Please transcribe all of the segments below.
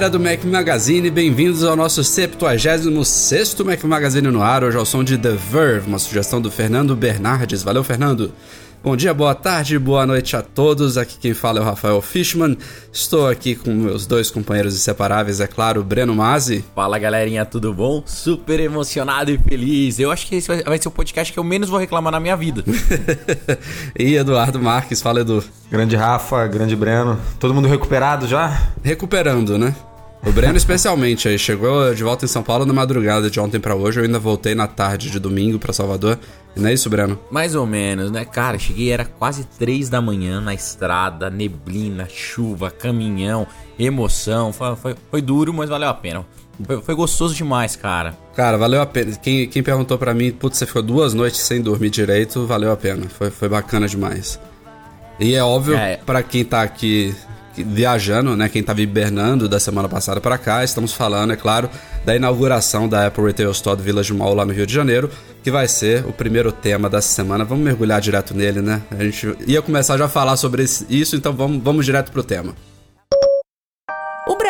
Galera do Mac Magazine, bem-vindos ao nosso 76 Mac Magazine no ar. Hoje ao som de The Verve, uma sugestão do Fernando Bernardes. Valeu, Fernando! Bom dia, boa tarde, boa noite a todos. Aqui quem fala é o Rafael Fishman. Estou aqui com meus dois companheiros inseparáveis, é claro, o Breno Mazzi. Fala galerinha, tudo bom? Super emocionado e feliz. Eu acho que esse vai ser o podcast que eu menos vou reclamar na minha vida. e Eduardo Marques, fala Edu. Grande Rafa, grande Breno. Todo mundo recuperado já? Recuperando, né? O Breno especialmente aí chegou de volta em São Paulo na madrugada de ontem para hoje. Eu ainda voltei na tarde de domingo para Salvador. Não é isso, Breno? Mais ou menos, né? Cara, cheguei era quase três da manhã na estrada, neblina, chuva, caminhão, emoção. Foi, foi, foi duro, mas valeu a pena. Foi, foi, gostoso demais, cara. Cara, valeu a pena. Quem, quem perguntou para mim, putz, você ficou duas noites sem dormir direito, valeu a pena. Foi, foi bacana demais. E é óbvio, é. para quem tá aqui viajando, né? Quem estava hibernando da semana passada para cá, estamos falando, é claro, da inauguração da Apple Retail Store do Village Mall lá no Rio de Janeiro, que vai ser o primeiro tema dessa semana. Vamos mergulhar direto nele, né? A gente ia começar já a falar sobre isso, então vamos, vamos direto pro tema. O Brasil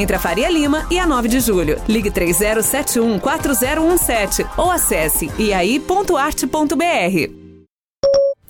entre a Faria Lima e a 9 de julho. Ligue 3071 4017 ou acesse iai.arte.br.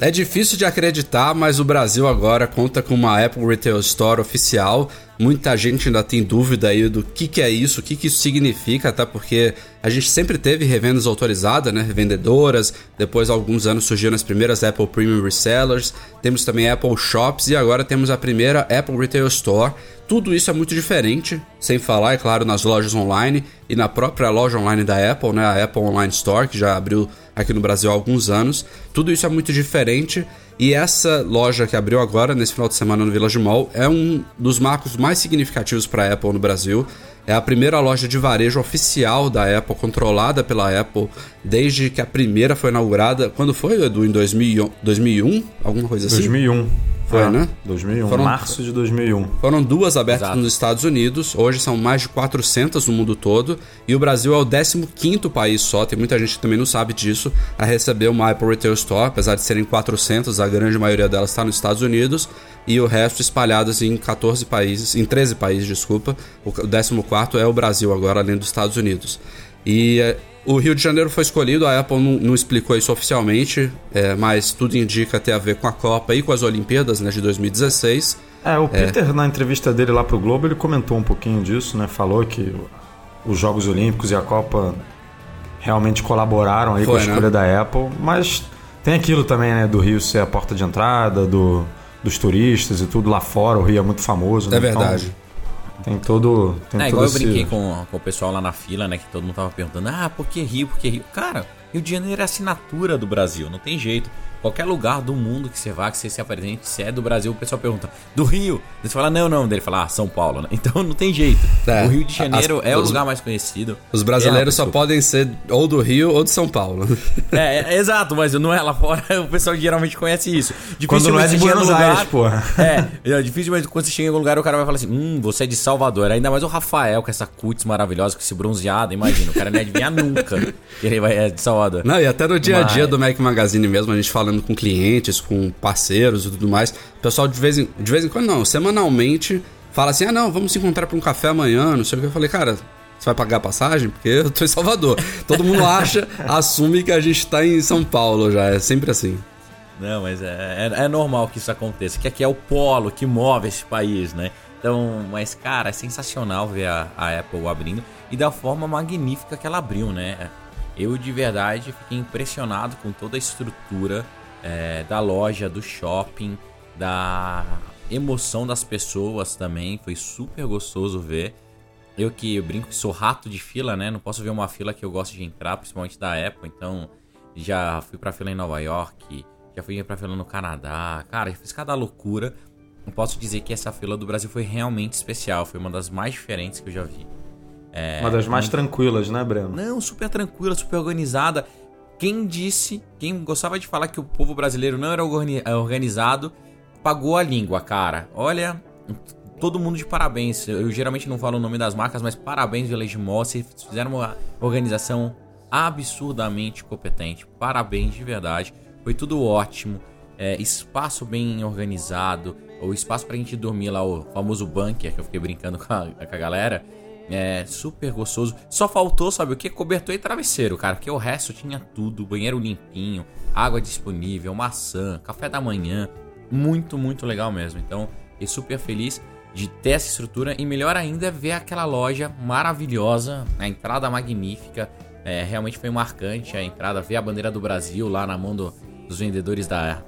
É difícil de acreditar, mas o Brasil agora conta com uma Apple Retail Store oficial. Muita gente ainda tem dúvida aí do que, que é isso, o que, que isso significa, até porque a gente sempre teve revendas autorizadas, né? Revendedoras. Depois, há alguns anos, surgiram as primeiras Apple Premium Resellers. Temos também Apple Shops e agora temos a primeira Apple Retail Store. Tudo isso é muito diferente, sem falar, é claro, nas lojas online e na própria loja online da Apple, né? A Apple Online Store, que já abriu aqui no Brasil há alguns anos. Tudo isso é muito diferente e essa loja que abriu agora, nesse final de semana no Village Mall, é um dos marcos mais significativos para a Apple no Brasil. É a primeira loja de varejo oficial da Apple, controlada pela Apple, desde que a primeira foi inaugurada. Quando foi, Edu? Em 2001? Alguma coisa assim? 2001. Foi, ah, né? 2001, foram, março de 2001. Foram duas abertas Exato. nos Estados Unidos, hoje são mais de 400 no mundo todo, e o Brasil é o 15º país só, tem muita gente que também não sabe disso, a receber uma Apple Retail Store, apesar de serem 400, a grande maioria delas está nos Estados Unidos, e o resto espalhadas em 14 países, em 13 países, desculpa. O 14º é o Brasil agora, além dos Estados Unidos. E eh, o Rio de Janeiro foi escolhido, a Apple não, não explicou isso oficialmente, é, mas tudo indica ter a ver com a Copa e com as Olimpíadas né, de 2016. É, o Peter, é. na entrevista dele lá pro Globo, ele comentou um pouquinho disso, né? Falou que os Jogos Olímpicos e a Copa realmente colaboraram aí foi, com a escolha né? da Apple, mas tem aquilo também, né? Do Rio ser a porta de entrada, do, dos turistas e tudo lá fora, o Rio é muito famoso. É né? verdade. Então, tem todo. Tem é, igual eu brinquei com, com o pessoal lá na fila, né? Que todo mundo tava perguntando: ah, por que Rio? Por que Rio? Cara, Rio de Janeiro é assinatura do Brasil, não tem jeito. Qualquer lugar do mundo que você vá, que você se apresente, se é do Brasil, o pessoal pergunta, do Rio? Você fala, não, não. Dele fala, ah, São Paulo, né? Então não tem jeito. É, o Rio de Janeiro as, é o os, lugar mais conhecido. Os brasileiros só podem ser ou do Rio ou de São Paulo. É, é, exato, mas não é lá fora, o pessoal geralmente conhece isso. Quando não é de Buenos lugar, Aires, porra. É, é difícil, mas quando você chega em algum lugar, o cara vai falar assim, hum, você é de Salvador. Ainda mais o Rafael, com essa cutis maravilhosa, com esse bronzeado, imagina, o cara não ia adivinhar nunca que ele vai, é de Salvador. Não, e até no dia a dia Mas... do Mac Magazine mesmo, a gente falando com clientes, com parceiros e tudo mais, o pessoal de vez em, de vez em quando, não, semanalmente, fala assim: ah, não, vamos se encontrar para um café amanhã, não sei o que. Eu falei, cara, você vai pagar a passagem? Porque eu tô em Salvador. Todo mundo acha, assume que a gente tá em São Paulo já. É sempre assim. Não, mas é, é, é, normal que isso aconteça. Que aqui é o polo que move esse país, né? Então, mas cara, é sensacional ver a, a Apple abrindo e da forma magnífica que ela abriu, né? Eu de verdade fiquei impressionado com toda a estrutura é, da loja, do shopping, da emoção das pessoas também. Foi super gostoso ver. Eu que eu brinco que sou rato de fila, né? Não posso ver uma fila que eu gosto de entrar, principalmente da Apple. Então, já fui pra fila em Nova York, já fui pra fila no Canadá. Cara, fiz cada loucura. Não posso dizer que essa fila do Brasil foi realmente especial. Foi uma das mais diferentes que eu já vi. É, uma das mais tranquilas, né, Breno? Não, super tranquila, super organizada. Quem disse, quem gostava de falar que o povo brasileiro não era organizado, pagou a língua, cara. Olha, todo mundo de parabéns. Eu geralmente não falo o nome das marcas, mas parabéns, Village Mall. Vocês fizeram uma organização absurdamente competente. Parabéns de verdade. Foi tudo ótimo. É, espaço bem organizado. O espaço pra gente dormir lá, o famoso bunker, que eu fiquei brincando com a, com a galera. É super gostoso. Só faltou, sabe o que? Cobertor e travesseiro, cara. Porque o resto tinha tudo: banheiro limpinho, água disponível, maçã, café da manhã. Muito, muito legal mesmo. Então, fiquei super feliz de ter essa estrutura e melhor ainda é ver aquela loja maravilhosa, a entrada magnífica, é, realmente foi marcante a entrada, ver a bandeira do Brasil lá na mão do, dos vendedores da,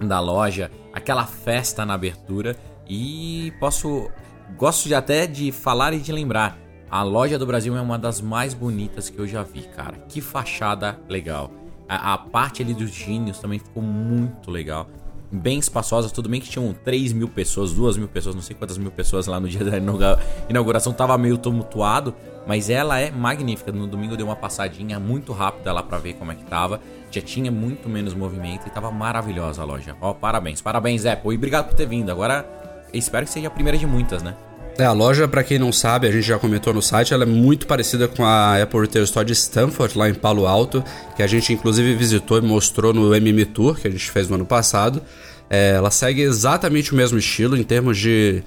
da loja, aquela festa na abertura e posso gosto de até de falar e de lembrar, a loja do Brasil é uma das mais bonitas que eu já vi, cara. Que fachada legal. A, a parte ali dos gênios também ficou muito legal bem espaçosa. Tudo bem que tinham 3 mil pessoas, 2 mil pessoas, não sei quantas mil pessoas lá no dia da inauguração. Tava meio tumultuado, mas ela é magnífica. No domingo eu dei uma passadinha muito rápida lá para ver como é que tava. Já tinha muito menos movimento e tava maravilhosa a loja. Ó, parabéns, parabéns, Apple. E obrigado por ter vindo. Agora, espero que seja a primeira de muitas, né? É, a loja, para quem não sabe, a gente já comentou no site, ela é muito parecida com a Apple Retail Store de Stanford, lá em Palo Alto, que a gente inclusive visitou e mostrou no MM Tour, que a gente fez no ano passado. É, ela segue exatamente o mesmo estilo em termos de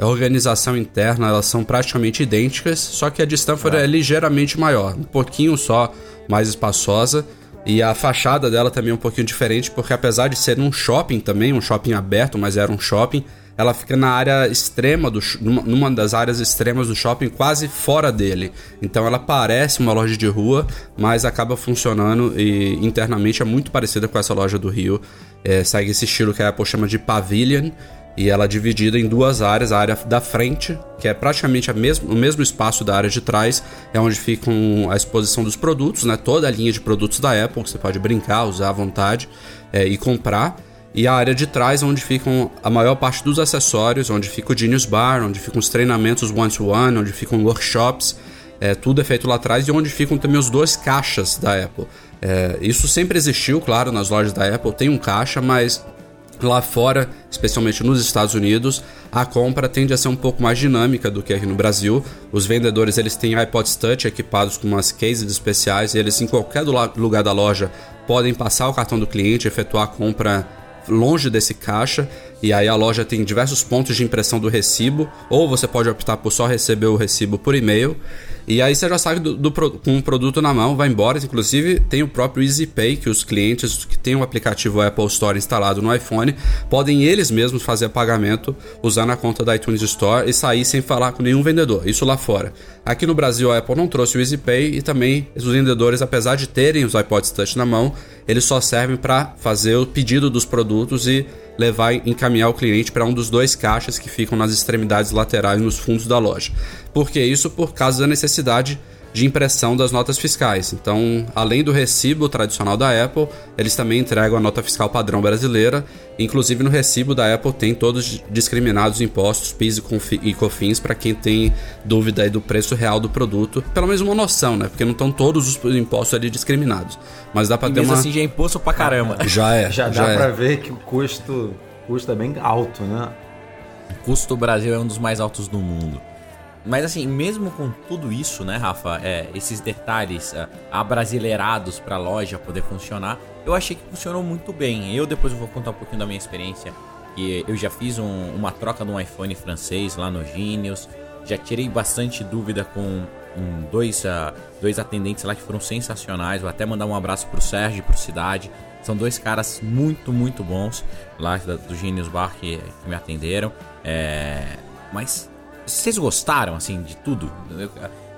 organização interna, elas são praticamente idênticas, só que a de Stanford é, é ligeiramente maior, um pouquinho só mais espaçosa. E a fachada dela também é um pouquinho diferente, porque apesar de ser um shopping também, um shopping aberto, mas era um shopping, ela fica na área extrema do numa das áreas extremas do shopping, quase fora dele. Então ela parece uma loja de rua, mas acaba funcionando e internamente é muito parecida com essa loja do Rio. É, segue esse estilo que a Apple chama de pavilion e ela é dividida em duas áreas. A área da frente, que é praticamente a mesmo, o mesmo espaço da área de trás, é onde fica a exposição dos produtos, né? toda a linha de produtos da Apple, que você pode brincar, usar à vontade é, e comprar e a área de trás onde ficam a maior parte dos acessórios, onde fica o Genius Bar, onde ficam os treinamentos one-to-one, onde ficam workshops, é, tudo é feito lá atrás e onde ficam também os dois caixas da Apple. É, isso sempre existiu, claro, nas lojas da Apple tem um caixa, mas lá fora, especialmente nos Estados Unidos, a compra tende a ser um pouco mais dinâmica do que aqui no Brasil. Os vendedores eles têm iPods Touch equipados com umas cases especiais, e eles em qualquer lugar da loja podem passar o cartão do cliente, efetuar a compra longe desse caixa e aí a loja tem diversos pontos de impressão do recibo, ou você pode optar por só receber o recibo por e-mail. E aí você já sai do, do, com o produto na mão, vai embora. Inclusive tem o próprio EasyPay, que os clientes que têm o aplicativo Apple Store instalado no iPhone podem eles mesmos fazer pagamento usando a conta da iTunes Store e sair sem falar com nenhum vendedor. Isso lá fora. Aqui no Brasil a Apple não trouxe o EasyPay e também os vendedores, apesar de terem os iPods Touch na mão, eles só servem para fazer o pedido dos produtos e levar encaminhar o cliente para um dos dois caixas que ficam nas extremidades laterais nos fundos da loja. Por que isso? Por causa da necessidade de impressão das notas fiscais. Então, além do recibo tradicional da Apple, eles também entregam a nota fiscal padrão brasileira. Inclusive no recibo da Apple tem todos discriminados impostos, PIS e COFINS para quem tem dúvida aí do preço real do produto, pelo menos uma noção, né? Porque não estão todos os impostos ali discriminados. Mas dá para ter uma assim já é imposto pra caramba. Já é. Já, já dá é. para ver que o custo, custo é bem alto, né? O custo do Brasil é um dos mais altos do mundo. Mas assim, mesmo com tudo isso, né, Rafa, é, esses detalhes é, abrasileirados para a loja poder funcionar, eu achei que funcionou muito bem. Eu depois vou contar um pouquinho da minha experiência, que eu já fiz um, uma troca de um iPhone francês lá no Genius, já tirei bastante dúvida com um, dois, uh, dois atendentes lá que foram sensacionais. Vou até mandar um abraço pro Sérgio e pro Cidade. São dois caras muito, muito bons lá do Genius Bar que, que me atenderam. É, mas vocês gostaram, assim, de tudo?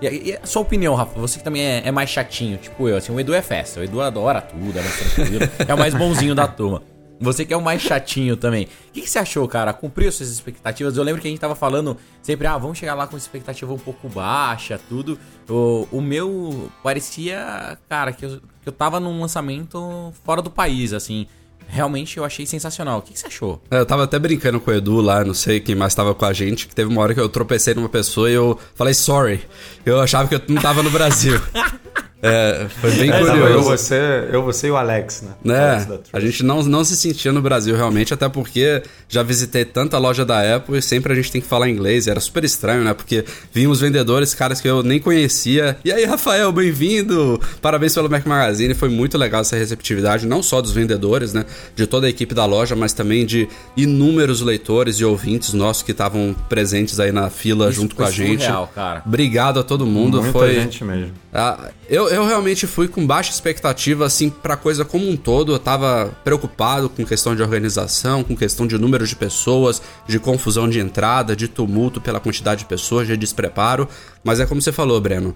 E, e, sua opinião, Rafa, você que também é, é, mais chatinho, tipo eu, assim, o Edu é festa, o Edu adora tudo, é mais tranquilo, é o mais bonzinho da turma. Você que é o mais chatinho também. O que, que, você achou, cara? Cumpriu suas expectativas? Eu lembro que a gente tava falando sempre, ah, vamos chegar lá com expectativa um pouco baixa, tudo. O, o meu parecia, cara, que eu, que eu tava num lançamento fora do país, assim realmente eu achei sensacional. O que, que, você achou? Eu tava até brincando com o Edu lá, não sei quem mais tava com a gente, que teve uma hora que eu tropecei numa pessoa e eu falei sorry. Eu achava que eu não tava no Brasil. É, foi bem é, curioso. Eu você, eu, você e o Alex, né? né? a gente não, não se sentia no Brasil realmente, até porque já visitei tanta loja da Apple e sempre a gente tem que falar inglês. Era super estranho, né? Porque vinham os vendedores, caras que eu nem conhecia. E aí, Rafael, bem-vindo! Parabéns pelo Mac Magazine. Foi muito legal essa receptividade, não só dos vendedores, né? De toda a equipe da loja, mas também de inúmeros leitores e ouvintes nossos que estavam presentes aí na fila Isso junto com a gente. Surreal, cara. Obrigado a todo mundo. Muita foi gente mesmo. Ah, eu, eu realmente fui com baixa expectativa, assim, pra coisa como um todo. Eu tava preocupado com questão de organização, com questão de número de pessoas, de confusão de entrada, de tumulto pela quantidade de pessoas, de despreparo. Mas é como você falou, Breno.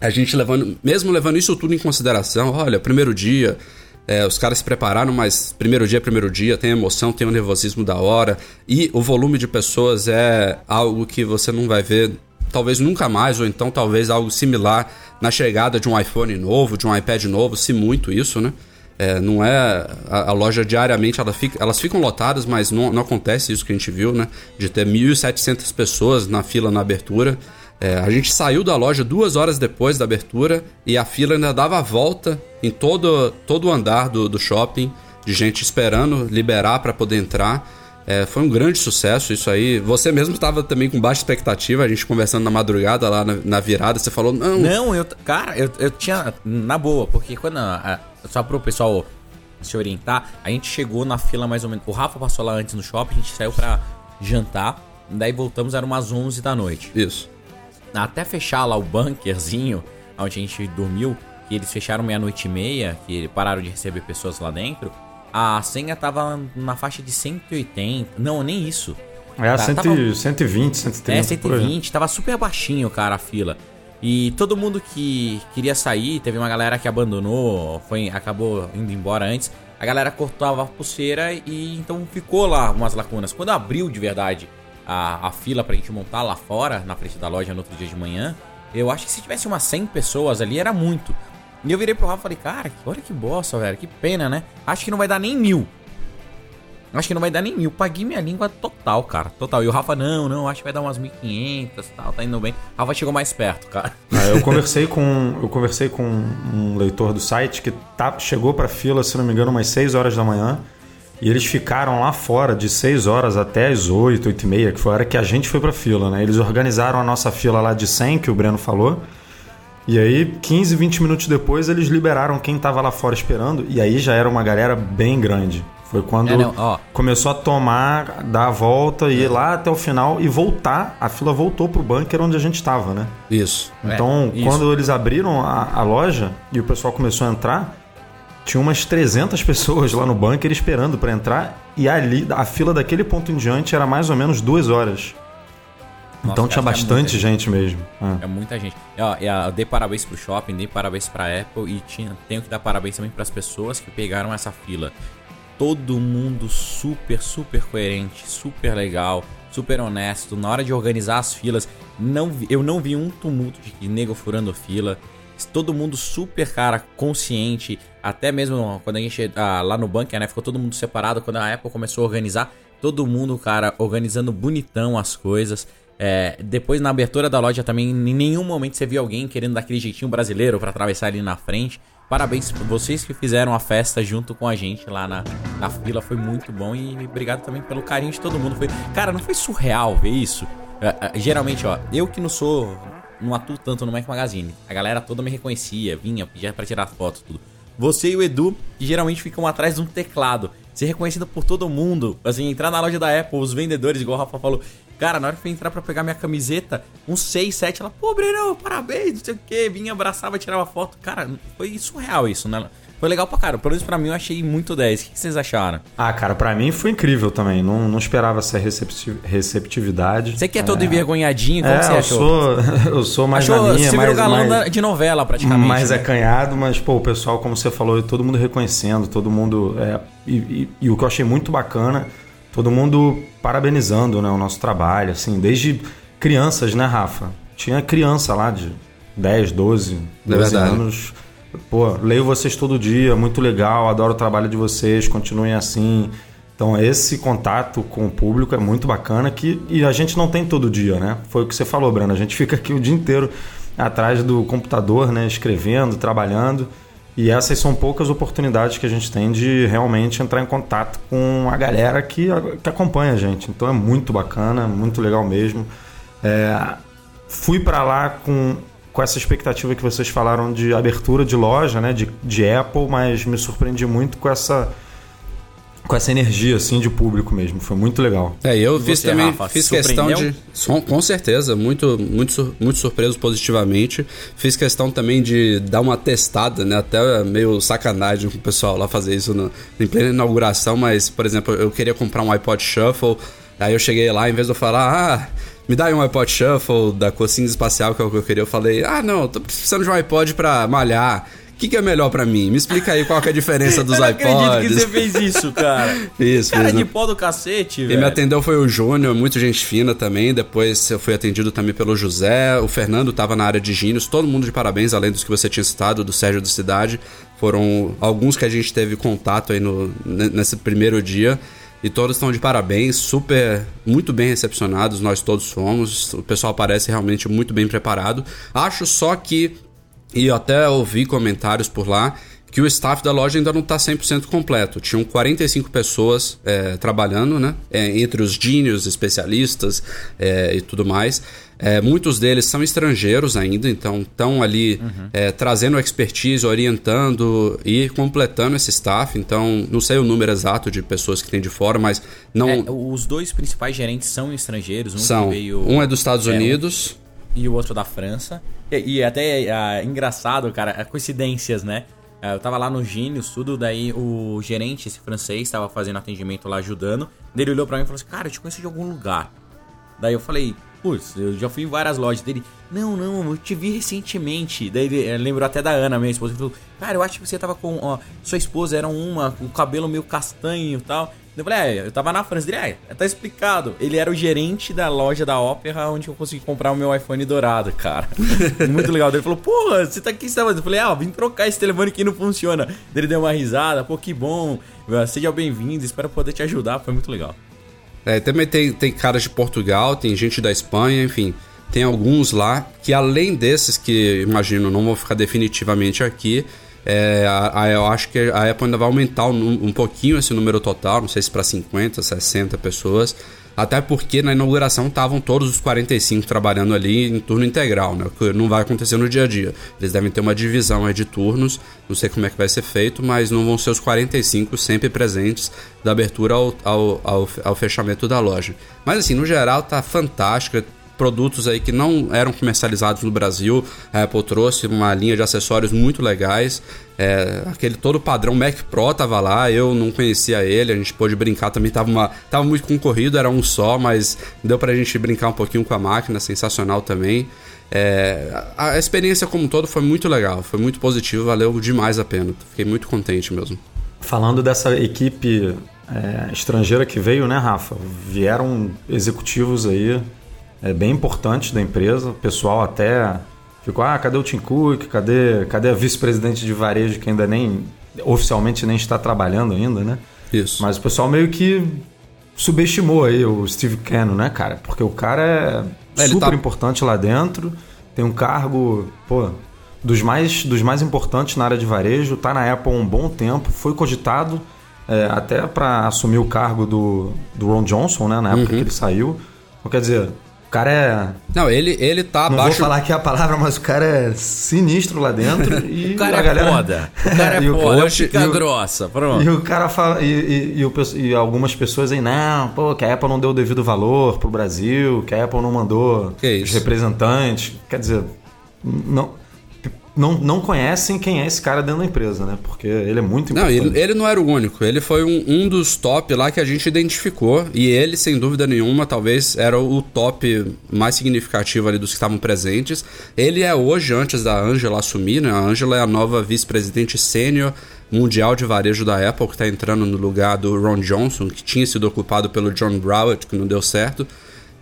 A gente levando, mesmo levando isso tudo em consideração, olha, primeiro dia, é, os caras se prepararam, mas primeiro dia é primeiro dia, tem emoção, tem o nervosismo da hora. E o volume de pessoas é algo que você não vai ver, talvez nunca mais, ou então talvez algo similar na chegada de um iPhone novo, de um iPad novo, se muito isso, né? É, não é. A, a, loja diariamente ela fica, elas ficam lotadas, mas não, não acontece isso que a gente viu, né? De ter 1.700 pessoas na fila na abertura. É, a gente saiu da loja duas horas depois da abertura e a fila ainda dava a volta em todo, todo o andar do, do shopping, de gente esperando liberar para poder entrar. É, foi um grande sucesso isso aí. Você mesmo estava também com baixa expectativa, a gente conversando na madrugada lá na, na virada, você falou, não. Não, eu. Cara, eu, eu tinha. Na boa, porque quando. A, só para o pessoal se orientar, a gente chegou na fila mais ou menos. O Rafa passou lá antes no shopping, a gente saiu para jantar, daí voltamos, era umas 11 da noite. Isso. Até fechar lá o bunkerzinho, onde a gente dormiu, que eles fecharam meia-noite e meia, que pararam de receber pessoas lá dentro a senha tava na faixa de 180. Não, nem isso. É, tá, cento, tava, 120, 130. É, 120. Tava super baixinho, cara, a fila. E todo mundo que queria sair, teve uma galera que abandonou, foi, acabou indo embora antes. A galera cortava a pulseira e então ficou lá umas lacunas. Quando abriu de verdade a, a fila pra gente montar lá fora, na frente da loja no outro dia de manhã, eu acho que se tivesse umas 100 pessoas ali era muito. E eu virei pro Rafa e falei, cara, olha que bosta, velho, que pena, né? Acho que não vai dar nem mil. Acho que não vai dar nem mil. Paguei minha língua total, cara. Total. E o Rafa, não, não, acho que vai dar umas 1.500 e tal, tá indo bem. O Rafa chegou mais perto, cara. Ah, eu conversei com eu conversei com um leitor do site que tá, chegou pra fila, se não me engano, umas 6 horas da manhã. E eles ficaram lá fora de 6 horas até as 8, 8 e meia, que foi a hora que a gente foi pra fila, né? Eles organizaram a nossa fila lá de 100, que o Breno falou. E aí, 15, 20 minutos depois, eles liberaram quem estava lá fora esperando, e aí já era uma galera bem grande. Foi quando é, começou a tomar, dar a volta e ir lá até o final e voltar. A fila voltou pro bunker onde a gente estava, né? Isso. Então, é, quando eles abriram a, a, loja e o pessoal começou a entrar, tinha umas 300 pessoas lá no bunker esperando para entrar. E ali, a fila daquele ponto em diante era mais ou menos duas horas. Nossa, então tinha é bastante é gente. gente. mesmo. É. é muita gente. Eu, eu dei parabéns pro shopping, dei parabéns pra Apple e tinha, tenho que dar parabéns também para as pessoas que pegaram essa fila. Todo mundo super, super coerente, super legal, super honesto. Na hora de organizar as filas, não eu não vi um tumulto de nego furando fila. Todo mundo super, cara, consciente. Até mesmo quando a gente ah, lá no bunker, né? Ficou todo mundo separado. Quando a Apple começou a organizar, todo mundo, cara, organizando bonitão as coisas. É, depois na abertura da loja também, em nenhum momento você viu alguém querendo dar aquele jeitinho brasileiro para atravessar ali na frente. Parabéns vocês que fizeram a festa junto com a gente lá na, na fila, foi muito bom e obrigado também pelo carinho de todo mundo. Foi, cara, não foi surreal ver isso? É, é, geralmente, ó, eu que não sou. Não atuo tanto no Mac Magazine. A galera toda me reconhecia, vinha, pedia pra tirar foto, tudo. Você e o Edu, que geralmente ficam atrás de um teclado. Ser reconhecido por todo mundo. Assim, entrar na loja da Apple, os vendedores, igual o Rafa falou. Cara, na hora que eu entrar pra pegar minha camiseta, uns 6, 7, ela, pô, Breno, parabéns, não sei o que, vinha, abraçava, tirava foto. Cara, foi surreal isso, né? Foi legal pra cara. Pelo menos pra mim eu achei muito 10. O que vocês acharam? Ah, cara, pra mim foi incrível também. Não, não esperava essa receptividade. Você que é todo é... envergonhadinho, como é, você eu achou? Sou, eu sou mais achou, na minha, você mais, galão mais, de novela praticamente. Mais né? acanhado, mas pô, o pessoal, como você falou, todo mundo reconhecendo, todo mundo... É, e, e, e o que eu achei muito bacana, todo mundo parabenizando né, o nosso trabalho, assim, desde crianças, né, Rafa? Tinha criança lá de 10, 12, 12 é anos Pô, leio vocês todo dia, muito legal, adoro o trabalho de vocês, continuem assim. Então, esse contato com o público é muito bacana que, e a gente não tem todo dia, né? Foi o que você falou, Breno. A gente fica aqui o dia inteiro atrás do computador, né? Escrevendo, trabalhando. E essas são poucas oportunidades que a gente tem de realmente entrar em contato com a galera que, que acompanha a gente. Então é muito bacana, muito legal mesmo. É, fui para lá com com essa expectativa que vocês falaram de abertura de loja, né, de, de Apple, mas me surpreendi muito com essa com essa energia assim de público mesmo, foi muito legal. É, eu e fiz você, também Rafa, fiz questão de com certeza, muito muito muito surpreso positivamente. Fiz questão também de dar uma testada, né, até meio sacanagem com o pessoal lá fazer isso no, em plena inauguração, mas por exemplo, eu queria comprar um iPod Shuffle, aí eu cheguei lá em vez de eu falar: "Ah, me dá aí um iPod Shuffle da cocinha espacial, que é o que eu queria. Eu falei, ah, não, tô precisando de um iPod pra malhar. O que, que é melhor para mim? Me explica aí qual é a diferença dos iPods. Eu não acredito que você fez isso, cara. isso, Cara de pó do cacete, velho. Quem me atendeu foi o Júnior, muito gente fina também. Depois eu fui atendido também pelo José. O Fernando tava na área de gínios. Todo mundo de parabéns, além dos que você tinha citado, do Sérgio do Cidade. Foram alguns que a gente teve contato aí no, nesse primeiro dia. E todos estão de parabéns, super, muito bem recepcionados, nós todos somos. O pessoal parece realmente muito bem preparado. Acho só que, e eu até ouvi comentários por lá, que o staff da loja ainda não está 100% completo. Tinham 45 pessoas é, trabalhando, né? É, entre os genios, especialistas é, e tudo mais. É, muitos deles são estrangeiros ainda, então estão ali uhum. É, trazendo expertise, orientando e completando esse staff. Então, não sei o número exato de pessoas que tem de fora, mas não. É, os dois principais gerentes são estrangeiros. Um são. Veio... Um é dos Estados Unidos. E o outro da França. E, e até é, engraçado, cara, coincidências, né? É, eu tava lá no Gênios, tudo, daí o gerente, esse francês, tava fazendo atendimento lá, ajudando. Ele olhou pra mim e falou assim, cara, eu te conheço de algum lugar. Daí eu falei, putz, eu já fui em várias lojas dele. Não, não, eu te vi recentemente. Daí ele lembrou até da Ana, minha esposa, ele falou, cara, eu acho que você tava com, ó, sua esposa era uma, o cabelo meio castanho e tal. Eu falei, é, eu tava na França. Ele, é, tá explicado. Ele era o gerente da loja da Opera onde eu consegui comprar o meu iPhone dourado, cara. Muito legal. Ele falou, porra, você tá aqui, você tá fazendo? Eu falei, ah, vim trocar esse telefone que não funciona. Ele deu uma risada, pô, que bom. Seja bem-vindo, espero poder te ajudar. Foi muito legal. É, também tem, tem caras de Portugal, tem gente da Espanha, enfim. Tem alguns lá que, além desses que imagino não vão ficar definitivamente aqui, é, a, a, eu acho que a Apple ainda vai aumentar um, um pouquinho esse número total, não sei se para 50, 60 pessoas. Até porque na inauguração estavam todos os 45 trabalhando ali em turno integral, né? Que não vai acontecer no dia a dia. Eles devem ter uma divisão aí de turnos, não sei como é que vai ser feito, mas não vão ser os 45 sempre presentes da abertura ao, ao, ao, ao fechamento da loja. Mas assim, no geral tá fantástica produtos aí que não eram comercializados no Brasil. A Apple trouxe uma linha de acessórios muito legais. É, aquele todo padrão Mac Pro tava lá, eu não conhecia ele, a gente pôde brincar também, tava, uma, tava muito concorrido, era um só, mas deu pra gente brincar um pouquinho com a máquina, sensacional também. É, a, experiência como um todo foi muito legal, foi muito positivo, valeu demais a pena, fiquei muito contente mesmo. Falando dessa equipe é, estrangeira que veio, né, Rafa? Vieram executivos aí é, bem importantes da empresa. O pessoal até ficou, ah, cadê o Tim Cook? Cadê, cadê a vice-presidente de varejo que ainda nem, oficialmente nem está trabalhando ainda, né? Isso. Mas o pessoal meio que subestimou aí o Steve Cannon, né, cara? Porque o cara é, é super tá... importante lá dentro, tem um cargo, pô, dos mais, dos mais importantes na área de varejo, tá na Apple há um bom tempo, foi cogitado é, até para assumir o cargo do, do Ron Johnson, né, na época uhum. que ele saiu. Então, quer dizer, cara é. Não, ele, ele tá Não abaixo. vou falar aqui a palavra, mas o cara é sinistro lá dentro. E O cara a é galera... foda. O cara é o- foda. hoje- Fica e o- grossa. Pronto. E o cara fala. E, e- e o e algumas pessoas aí, não, pô, que a Apple não deu o devido valor pro Brasil, que a Apple não mandou os representantes. Quer dizer, não, não, não conhecem quem é esse cara dentro da empresa, né? Porque ele é muito Não, importante. ele, ele não era o único. Ele foi um, um dos top lá que a gente identificou. E ele, sem dúvida nenhuma, talvez era o top mais significativo ali dos que estavam presentes. Ele é hoje, antes da Angela assumir, né? A Angela é a nova vice-presidente sênior mundial de varejo da Apple, que está entrando no lugar do Ron Johnson, que tinha sido ocupado pelo John Browett, que não deu certo.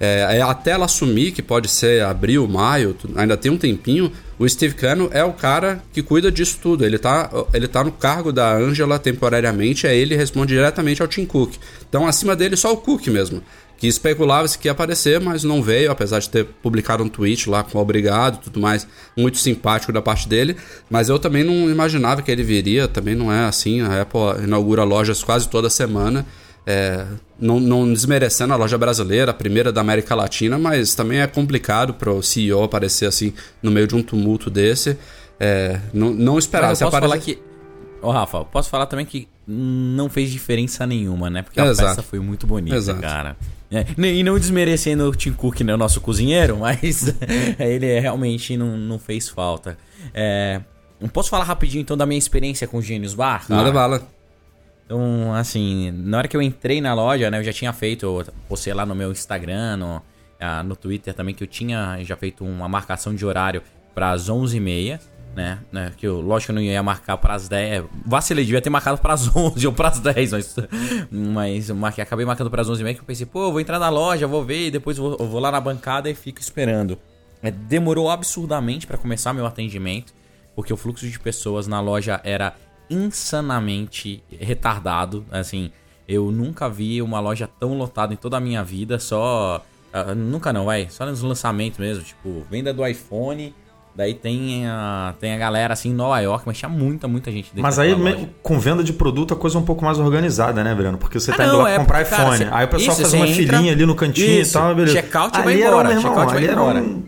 É, é, até ela assumir, que pode ser abril, maio, ainda tem um tempinho, o Steve Cano é o cara que cuida disso tudo. Ele tá, ele tá no cargo da Angela temporariamente, é ele responde diretamente ao Tim Cook. Então, acima dele, só o Cook mesmo. Que especulava-se que ia aparecer, mas não veio, apesar de ter publicado um tweet lá com obrigado e tudo mais, muito simpático da parte dele. Mas eu também não imaginava que ele viria, também não é assim. A Apple inaugura lojas quase toda semana. É, não, não desmerecendo a loja brasileira, a primeira da América Latina, mas também é complicado para o CEO aparecer assim no meio de um tumulto desse. É, não, não esperava. Mas eu posso aparece- falar que. Ô, Rafa, posso falar também que não fez diferença nenhuma, né? Porque a Exato. peça foi muito bonita, Exato. cara. É, e não desmerecendo o Tim Cook, né, o nosso cozinheiro, mas ele realmente não, não fez falta. É, posso falar rapidinho então da minha experiência com o Gênios Bar? cara? Manda bala. Então, assim, na hora que eu entrei na loja, né, eu já tinha feito, postei lá no meu Instagram, no, ah, no Twitter também, que eu tinha já feito uma marcação de horário para as 11h30, né, né, que eu, lógico eu não ia marcar para as 10, vacilei, devia ter marcado para as 11 ou para as 10, mas, mas marquei, acabei marcando para as 11h30, que eu pensei, pô, eu vou entrar na loja, vou ver, e depois eu vou, eu vou lá na bancada e fico esperando. É, demorou absurdamente para começar meu atendimento, porque o fluxo de pessoas na loja era insanamente retardado. Assim, eu nunca vi uma loja tão lotada em toda a minha vida, só. ah, nunca não, vai. Só nos lançamentos mesmo. Tipo, venda do iPhone. Daí tem a, tem a galera assim em Nova York, mas tinha muita, muita gente dentro Mas aí, me- com venda de produto, a coisa é um pouco mais organizada, né, Breno? Porque você Ah, tá indo não, lá é comprar porque, iPhone. aí o pessoal isso, faz uma entra- filinha ali no cantinho Isso, e tal, beleza. checkout e vai ali embora, Era, checkout vai ali embora. um...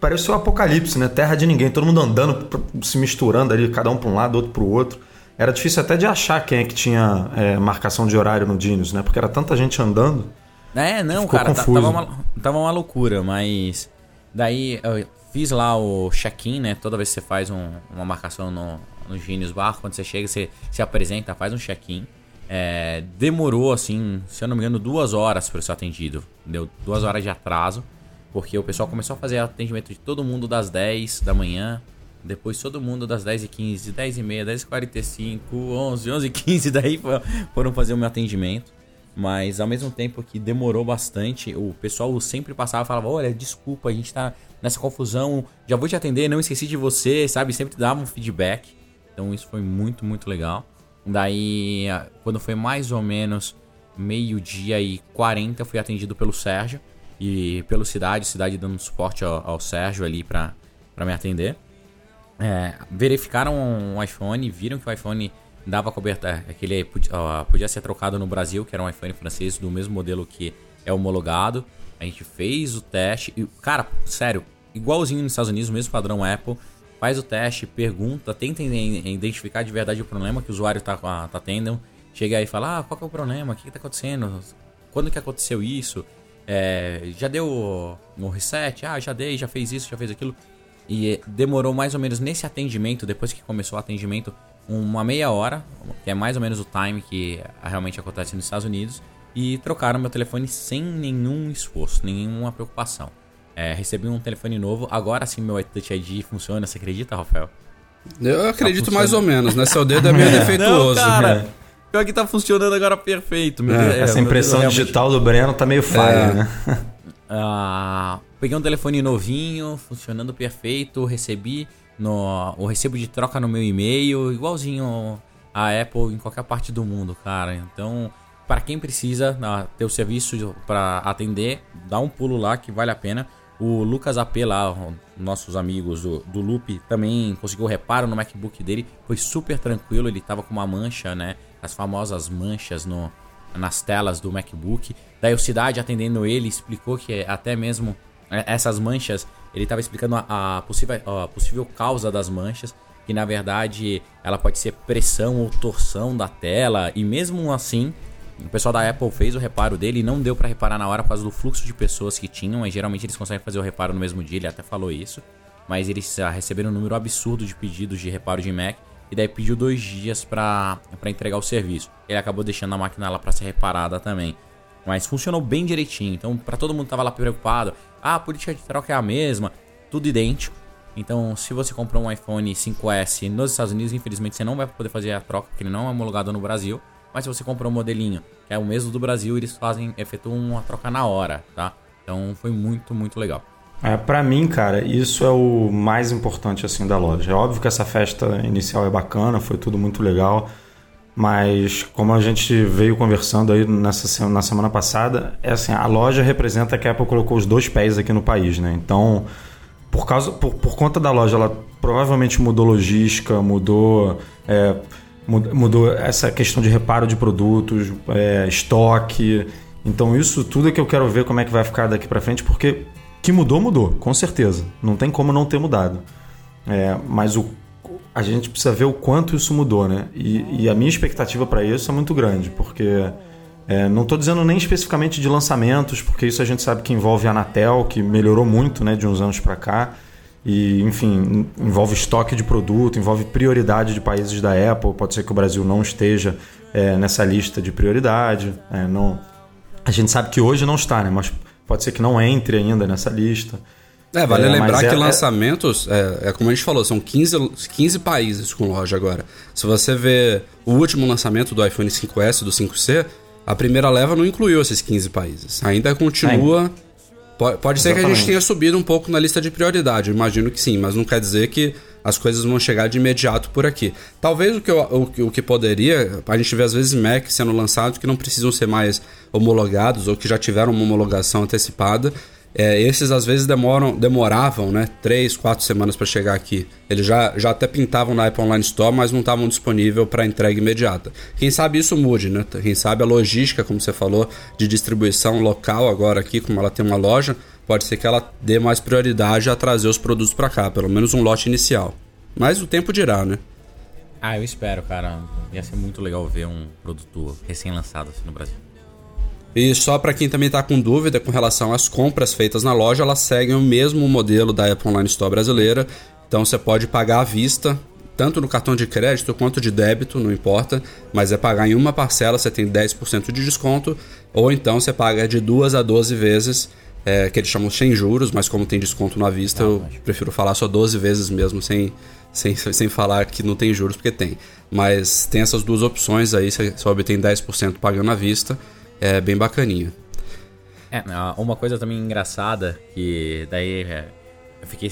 Parecia um apocalipse, né? Terra de ninguém. Todo mundo andando, se misturando ali, cada um para um lado, outro para o outro. Era difícil até de achar quem é que tinha é, marcação de horário no Genius, né? Porque era tanta gente andando. É, não, cara, tá- tava uma, tava uma loucura, mas daí eu fiz lá o check-in, né? Toda vez que você faz um- uma marcação no, no Genius Bar, quando você chega, você se apresenta, faz um check-in. É, demorou, assim, se eu não me engano, duas horas para ser atendido. Deu duas horas de atraso, porque o pessoal começou a fazer atendimento de todo mundo das 10 da manhã, depois todo mundo das 10h15, 10h30, 10h45, 11, 11h15, daí fo- foram fazer o meu atendimento. Mas ao mesmo tempo que demorou bastante, o pessoal sempre passava e falava: Olha, desculpa, a gente tá nessa confusão, já vou te atender, não esqueci de você, sabe? Sempre dava um feedback. Então isso foi muito, muito legal. Daí, quando foi mais ou menos meio-dia e 40, eu fui atendido pelo Sérgio e pelo Cidade, Cidade dando suporte ao, ao Sérgio ali pra, pra me atender. É, verificaram o iPhone, viram que o iPhone dava cobertura, é, que ele podia, podia ser trocado no Brasil, que era um iPhone francês do mesmo modelo que é homologado. A gente fez o teste e, cara, sério, igualzinho nos Estados Unidos, mesmo padrão Apple. Faz o teste, pergunta, tenta identificar de verdade o problema que o usuário tá, ah, tá tendo. Chega aí e fala, ah, qual é o problema? O que, que tá acontecendo? Quando que aconteceu isso? É, já deu o, o reset? Ah, já dei, já fez isso, já fez aquilo. E eh, demorou mais ou menos nesse atendimento, depois que começou o atendimento, uma meia hora, que é mais ou menos o time que realmente acontece nos Estados Unidos, e trocaram meu telefone sem nenhum esforço, nenhuma preocupação. É, recebi um telefone novo, agora sim meu Touch ID funciona, você acredita, Rafael? Eu acredito Tá mais ou menos, né? Seu dedo é meio defeituoso. Não, cara, pior que tá funcionando agora perfeito. Meu Deus, é, Essa meu impressão Deus, realmente- digital do Breno tá meio falha, É. né? Ah, peguei um telefone novinho, funcionando perfeito, recebi no, o recebo de troca no meu e-mail, igualzinho a Apple em qualquer parte do mundo, cara. Então, para quem precisa ah, ter o serviço para atender, dá um pulo lá que vale a pena. O Lucas AP lá, nossos amigos do, do Loop, também conseguiu reparo no MacBook dele. Foi super tranquilo, ele tava com uma mancha, né? As famosas manchas no, nas telas do MacBook. Daí o Cidade atendendo ele explicou que até mesmo é, essas manchas, ele estava explicando a, a, possível, a possível causa das manchas, que na verdade ela pode ser pressão ou torção da tela, e mesmo assim, o pessoal da Apple fez o reparo dele e não deu para reparar na hora por causa do fluxo de pessoas que tinham, e geralmente eles conseguem fazer o reparo no mesmo dia, ele até falou isso, mas eles ah, receberam um número absurdo de pedidos de reparo de Mac, e daí pediu dois dias para entregar o serviço. Ele acabou deixando a máquina lá para ser reparada também. Mas funcionou bem direitinho. Então, para todo mundo que tava lá preocupado, ah, a política de troca é a mesma, tudo idêntico. Então, se você comprou um iPhone 5S nos Estados Unidos, infelizmente você não vai poder fazer a troca, porque ele não é homologado no Brasil. Mas se você comprou um modelinho que é o mesmo do Brasil, eles fazem, efetuam uma troca na hora, tá? Então foi muito, muito legal. É, para mim, cara, isso é o mais importante assim da loja. É óbvio que essa festa inicial é bacana, foi tudo muito legal. Mas como a gente veio conversando aí nessa, na semana passada, é assim, a loja representa que a Apple colocou os dois pés aqui no país, né? Então, por, causa, por, por conta da loja, ela provavelmente mudou logística, mudou, é, mudou essa questão de reparo de produtos, é, estoque. Então, isso tudo é que eu quero ver como é que vai ficar daqui para frente, porque que mudou, mudou, com certeza. Não tem como não ter mudado. É, mas o a gente precisa ver o quanto isso mudou, né? E, e a minha expectativa para isso é muito grande, porque é, não estou dizendo nem especificamente de lançamentos, porque isso a gente sabe que envolve a Anatel, que melhorou muito né, de uns anos para cá. E, enfim, envolve estoque de produto, envolve prioridade de países da Apple. Pode ser que o Brasil não esteja é, nessa lista de prioridade. É, não... A gente sabe que hoje não está, né? Mas pode ser que não entre ainda nessa lista. É, vale é, lembrar que é, é, lançamentos, é, é, como a gente falou, são 15, 15 países com loja agora. Se você vê o último lançamento do iPhone 5S, do 5C, a primeira leva não incluiu esses 15 países. Ainda continua. Pode, pode ser que a gente tenha subido um pouco na lista de prioridade, imagino que sim, mas não quer dizer que as coisas vão chegar de imediato por aqui. Talvez o que, o, o que poderia, a gente vê às vezes Mac sendo lançados que não precisam ser mais homologados ou que já tiveram uma homologação antecipada é, esses às vezes demoram, demoravam, né? Três, quatro semanas para chegar aqui. Eles já, já até pintavam na Apple Online Store, mas não estavam disponível para entrega imediata. Quem sabe isso mude, né? Quem sabe a logística, como você falou, de distribuição local agora aqui, como ela tem uma loja, pode ser que ela dê mais prioridade a trazer os produtos para cá, pelo menos um lote inicial. Mas o tempo dirá, né? Ah, eu espero, cara. Ia ser muito legal ver um produto recém-lançado assim no Brasil. E só para quem também está com dúvida com relação às compras feitas na loja, elas seguem o mesmo modelo da Apple Online Store brasileira. Então você pode pagar à vista, tanto no cartão de crédito quanto de débito, não importa, mas é pagar em uma parcela, você tem 10% de desconto, ou então você paga de duas a 12 vezes, é, que eles chamam sem juros, mas como tem desconto na vista, eu prefiro falar só 12 vezes mesmo, sem, sem, sem falar que não tem juros, porque tem. Mas tem essas duas opções aí, você, você obtém 10% pagando à vista é bem bacaninha. É, uma coisa também engraçada que daí é, eu fiquei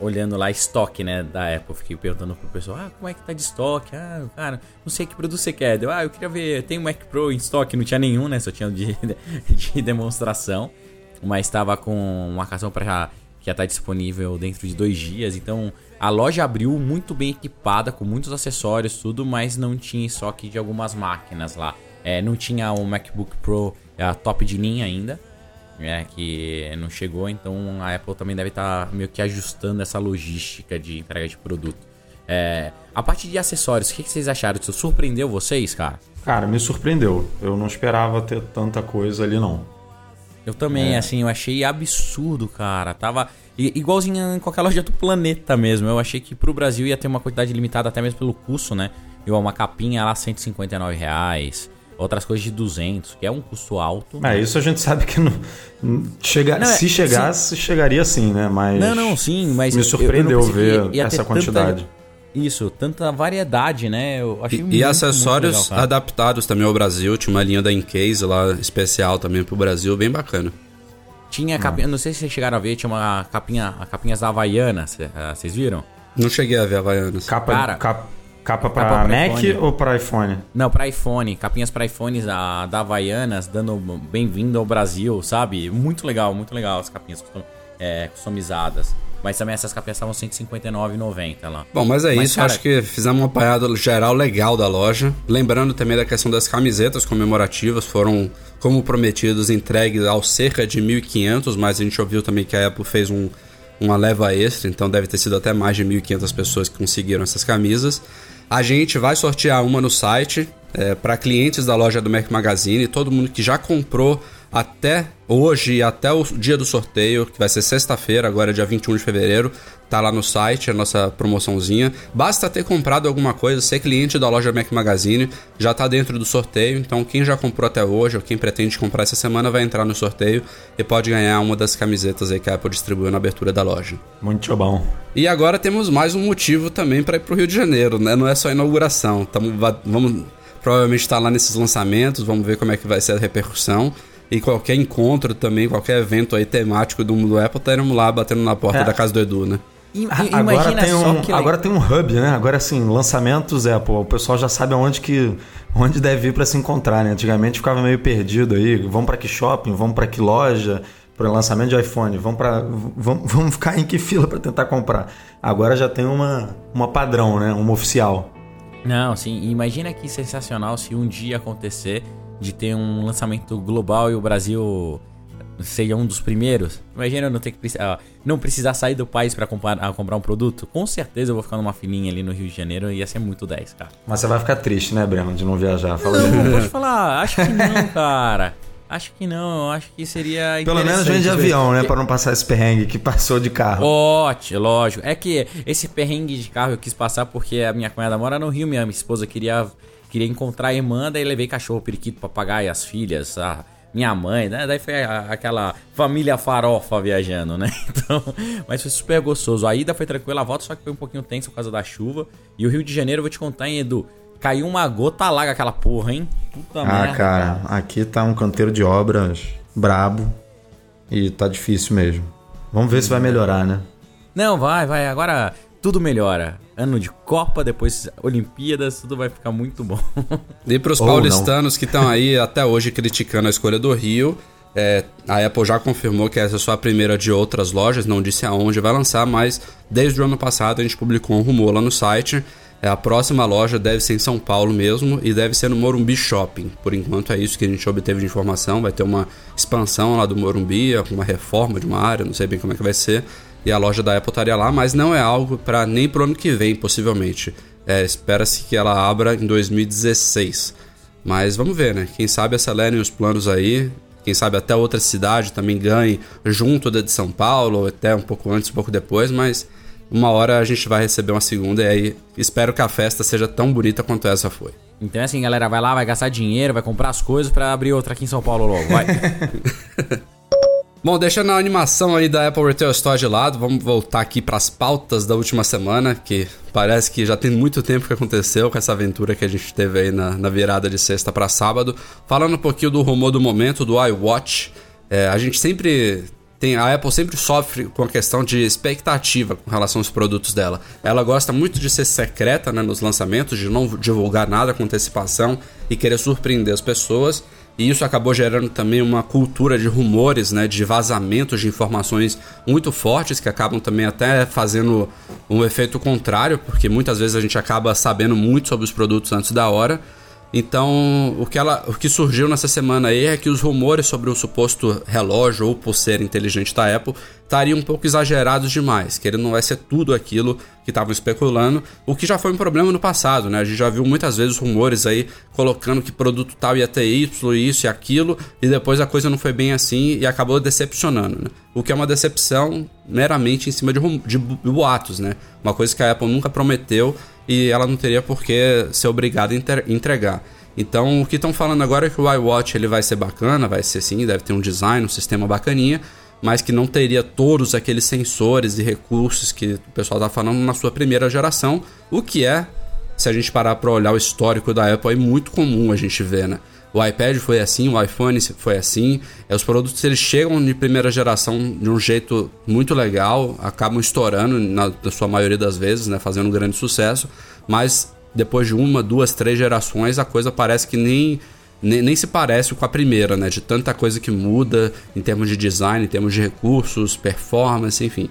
olhando lá estoque, né, da Apple, fiquei perguntando pro pessoal, ah, como é que tá de estoque? Ah, cara, não sei que produto você quer. Ah, eu queria ver, tem um Mac Pro em estoque, não tinha nenhum, né, só tinha de, de demonstração, mas estava com uma marcação para que já tá disponível dentro de dois dias, então a loja abriu muito bem equipada, com muitos acessórios, tudo, mas não tinha estoque de algumas máquinas lá. É, não tinha o MacBook Pro a top de linha ainda, né, que não chegou, então a Apple também deve estar tá meio que ajustando essa logística de entrega de produto. É, a parte de acessórios, o que, que vocês acharam? Isso surpreendeu vocês, cara? Cara, me surpreendeu. Eu não esperava ter tanta coisa ali, não. Eu também, é. assim, eu achei absurdo, cara. Tava igualzinho em qualquer loja do planeta mesmo. Eu achei que pro Brasil ia ter uma quantidade limitada até mesmo pelo custo, né? E uma capinha lá, 159 reais outras coisas de 200, que é um custo alto. É, isso a gente sabe que não, chega, não, se chegasse, sim. chegaria sim, né? Mas Não, não, sim, mas me surpreendeu ver essa quantidade. Tanta, isso, tanta variedade, né? Eu achei e, muito, e acessórios legal, adaptados também ao Brasil, tinha uma linha da Incase lá especial também pro Brasil, bem bacana. Tinha capinha, não sei se vocês chegaram a ver, tinha uma capinha, capinhas da Havaianas, ah, vocês viram? Não cheguei a ver Havaianas. Capa, Cara, capa Capa para Mac iPhone. ou para iPhone? Não, para iPhone. Capinhas para iPhones da, da Havaianas, dando bem-vindo ao Brasil, sabe? Muito legal, muito legal as capinhas é, customizadas. Mas também essas capinhas estavam 159,90 lá. Bom, mas é mas, isso. Cara... Acho que fizemos uma apanhada geral legal da loja. Lembrando também da questão das camisetas comemorativas. Foram, como prometidos, entregues aos cerca de 1.500. Mas a gente ouviu também que a Apple fez um, uma leva extra. Então deve ter sido até mais de 1.500 pessoas que conseguiram essas camisas. A gente vai sortear uma no site é, para clientes da loja do Mac Magazine. Todo mundo que já comprou até hoje e até o dia do sorteio, que vai ser sexta-feira, agora dia 21 de fevereiro, tá lá no site a nossa promoçãozinha. Basta ter comprado alguma coisa, ser cliente da loja Mac Magazine, já tá dentro do sorteio. Então quem já comprou até hoje ou quem pretende comprar essa semana vai entrar no sorteio e pode ganhar uma das camisetas aí que a Apple distribuiu na abertura da loja. Muito bom. E agora temos mais um motivo também para ir pro Rio de Janeiro, né? Não é só a inauguração. Tamo, vamos provavelmente estar tá lá nesses lançamentos, vamos ver como é que vai ser a repercussão. E qualquer encontro também, qualquer evento aí temático do mundo Apple, estaremos lá batendo na porta é. da casa do Edu, né? I, agora, tem um, que... agora tem um hub, né? Agora assim, lançamentos Apple, o pessoal já sabe aonde que onde deve ir para se encontrar, né? Antigamente ficava meio perdido aí, vamos para que shopping, vamos para que loja, para lançamento de iPhone, vamos para vamos, vamos ficar em que fila para tentar comprar. Agora já tem uma uma padrão, né? Uma oficial. Não, sim, imagina que sensacional se um dia acontecer de ter um lançamento global e o Brasil seja um dos primeiros. Imagina eu não ter que uh, não precisar sair do país para comprar, uh, comprar um produto. Com certeza eu vou ficar numa filinha ali no Rio de Janeiro e ia ser muito 10, cara. Mas você vai ficar triste, né, Breno, de não viajar? Fala não, pode falar. Acho que não, cara. Acho que não, acho que seria Pelo menos vem de avião, né? Pra não passar esse perrengue que passou de carro. Ótimo, lógico. É que esse perrengue de carro eu quis passar porque a minha cunhada mora no Rio, minha esposa queria queria encontrar a irmã, daí levei cachorro, periquito, papagaio, as filhas, a minha mãe, né? Daí foi aquela família farofa viajando, né? Então, mas foi super gostoso. A ida foi tranquila, a volta só que foi um pouquinho tenso por causa da chuva. E o Rio de Janeiro, eu vou te contar, hein, Edu? Caiu uma gota laga aquela porra, hein? Puta ah, merda. cara, cara, aqui tá um canteiro de obras brabo. E tá difícil mesmo. Vamos ver se vai melhorar, né? Não, vai, vai. Agora tudo melhora. Ano de Copa, depois Olimpíadas, tudo vai ficar muito bom. e para os paulistanos que estão aí até hoje criticando a escolha do Rio, é, a Apple já confirmou que essa é só a primeira de outras lojas, não disse aonde vai lançar, mas desde o ano passado a gente publicou um rumor lá no site. É, a próxima loja deve ser em São Paulo mesmo e deve ser no Morumbi Shopping. Por enquanto é isso que a gente obteve de informação. Vai ter uma expansão lá do Morumbi, uma reforma de uma área, não sei bem como é que vai ser e a loja da Apple estaria lá, mas não é algo para nem pro ano que vem, possivelmente. É, Espera-se que ela abra em 2016. Mas vamos ver, né? Quem sabe acelerem os planos aí. Quem sabe até outra cidade também ganhe junto da de São Paulo, ou até um pouco antes, um pouco depois, mas uma hora a gente vai receber uma segunda e aí espero que a festa seja tão bonita quanto essa foi. Então é assim, galera, vai lá, vai gastar dinheiro, vai comprar as coisas para abrir outra aqui em São Paulo logo, vai. Bom, deixando a animação aí da Apple Retail Store de lado, vamos voltar aqui para as pautas da última semana, que parece que já tem muito tempo que aconteceu com essa aventura que a gente teve aí na, na virada de sexta para sábado. Falando um pouquinho do rumor do momento, do iWatch, é, a gente sempre tem a Apple sempre sofre com a questão de expectativa com relação aos produtos dela. Ela gosta muito de ser secreta né, nos lançamentos, de não divulgar nada com antecipação e querer surpreender as pessoas. E isso acabou gerando também uma cultura de rumores, né, de vazamentos de informações muito fortes que acabam também até fazendo um efeito contrário, porque muitas vezes a gente acaba sabendo muito sobre os produtos antes da hora então, o que, ela, o que surgiu nessa semana aí é que os rumores sobre o suposto relógio ou pulseira inteligente da Apple estariam um pouco exagerados demais, que ele não vai ser tudo aquilo que estavam especulando, o que já foi um problema no passado, né? A gente já viu muitas vezes rumores aí colocando que produto tal ia ter isso, isso e aquilo, e depois a coisa não foi bem assim e acabou decepcionando, né? O que é uma decepção meramente em cima de, de boatos, né? Uma coisa que a Apple nunca prometeu e ela não teria por que ser obrigada a entregar. Então, o que estão falando agora é que o iWatch ele vai ser bacana, vai ser sim, deve ter um design, um sistema bacaninha, mas que não teria todos aqueles sensores e recursos que o pessoal está falando na sua primeira geração, o que é, se a gente parar para olhar o histórico da Apple, é muito comum a gente ver, né? O iPad foi assim, o iPhone foi assim. É, os produtos eles chegam de primeira geração de um jeito muito legal, acabam estourando na, na sua maioria das vezes, né, fazendo um grande sucesso. Mas depois de uma, duas, três gerações, a coisa parece que nem, nem, nem, se parece com a primeira, né? De tanta coisa que muda em termos de design, em termos de recursos, performance, enfim.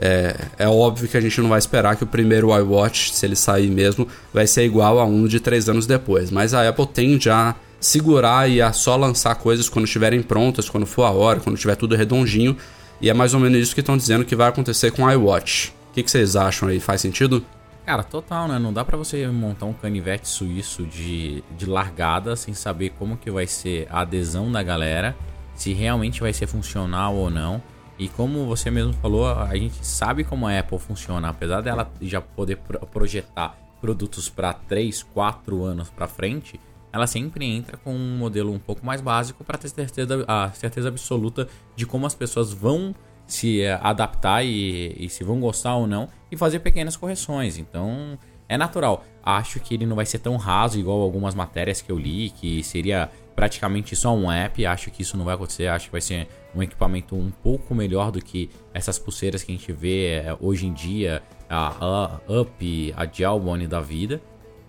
é, é óbvio que a gente não vai esperar que o primeiro iWatch, se ele sair mesmo, vai ser igual a um de três anos depois. Mas a Apple tende a segurar e a só lançar coisas quando estiverem prontas, quando for a hora, quando tiver tudo redondinho. E é mais ou menos isso que estão dizendo que vai acontecer com o iWatch. O que, vocês acham aí? Faz sentido? Cara, total, né? Não dá para você montar um canivete suíço de, de largada sem saber como que vai ser a adesão da galera, se realmente vai ser funcional ou não. E como você mesmo falou, a gente sabe como a Apple funciona, apesar dela já poder projetar produtos para 3, 4 anos para frente, ela sempre entra com um modelo um pouco mais básico para ter certeza, a certeza absoluta de como as pessoas vão se eh, adaptar e, e, se vão gostar ou não e fazer pequenas correções. Então é natural. Acho que ele não vai ser tão raso igual algumas matérias que eu li, que seria praticamente só um app. Acho que isso não vai acontecer. Acho que vai ser um equipamento um pouco melhor do que essas pulseiras que a gente vê eh, hoje em dia, a Up, a Gelbone da vida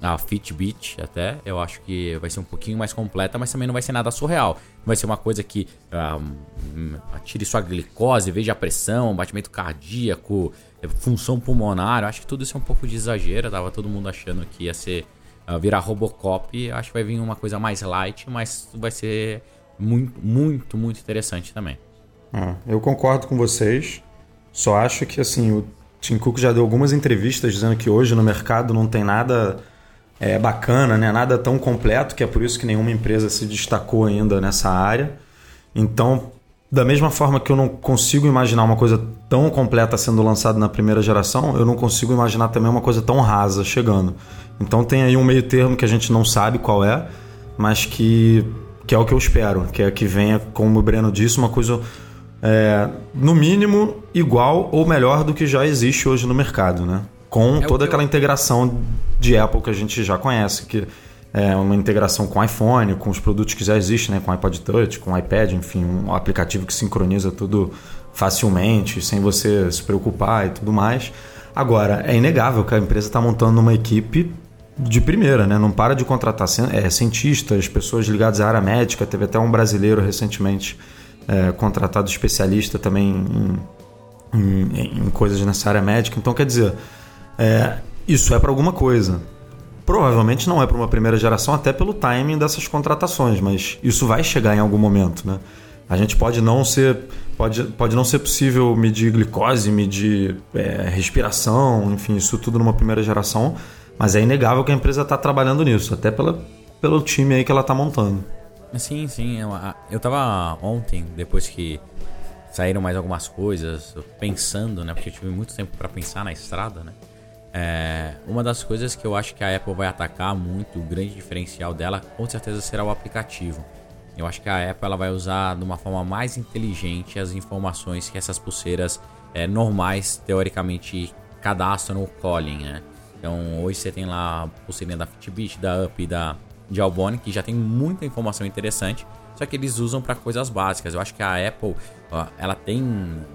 a Fitbit até, eu acho que vai ser um pouquinho mais completa, mas também não vai ser nada surreal. Vai ser uma coisa que um, atire sua glicose, veja a pressão, batimento cardíaco, é, função pulmonar. Eu acho que tudo isso é um pouco de exagero. Tava todo mundo achando que ia ser uh, virar Robocop. Acho que vai vir uma coisa mais light, mas vai ser muito, muito, muito interessante também. Ah, eu concordo com vocês. Só acho que assim, o Tim Cook já deu algumas entrevistas dizendo que hoje no mercado não tem nada é, bacana, né? nada tão completo, que é por isso que nenhuma empresa se destacou ainda nessa área. Então, da mesma forma que eu não consigo imaginar uma coisa tão completa sendo lançada na primeira geração, eu não consigo imaginar também uma coisa tão rasa chegando. Então tem aí um meio termo que a gente não sabe qual é, mas que, que é o que eu espero, que é que venha, como o Breno disse, uma coisa é, no mínimo igual ou melhor do que já existe hoje no mercado, né? Com é toda aquela eu... integração de Apple que a gente já conhece, que é uma integração com iPhone, com os produtos que já existem, né? com iPod Touch, com iPad, enfim, um aplicativo que sincroniza tudo facilmente, sem você se preocupar e tudo mais. Agora, é inegável que a empresa está montando uma equipe de primeira, né? Não para de contratar é, cientistas, pessoas ligadas à área médica. Teve até um brasileiro recentemente é, contratado especialista também em, em, em, coisas nessa área médica. Então, quer dizer, é, isso é para alguma coisa. Provavelmente não é para uma primeira geração, até pelo timing dessas contratações, mas isso vai chegar em algum momento, né? A gente pode não ser, pode, pode não ser possível medir glicose, medir é, respiração, enfim, isso tudo numa primeira geração, mas é inegável que a empresa está trabalhando nisso, até pela, pelo time aí que ela está montando. Sim, sim. Eu, eu tava ontem, depois que saíram mais algumas coisas, pensando, né? Porque eu tive muito tempo para pensar na estrada, né? É, uma das coisas que eu acho que a Apple vai atacar muito, o grande diferencial dela, com certeza será o aplicativo. Eu acho que a Apple ela vai usar de uma forma mais inteligente as informações que essas pulseiras é, normais, teoricamente, cadastram ou colhem, né? Então, hoje você tem lá a pulseirinha da Fitbit, da Up e da de que já tem muita informação interessante, só que eles usam para coisas básicas. Eu acho que a Apple, ó, ela tem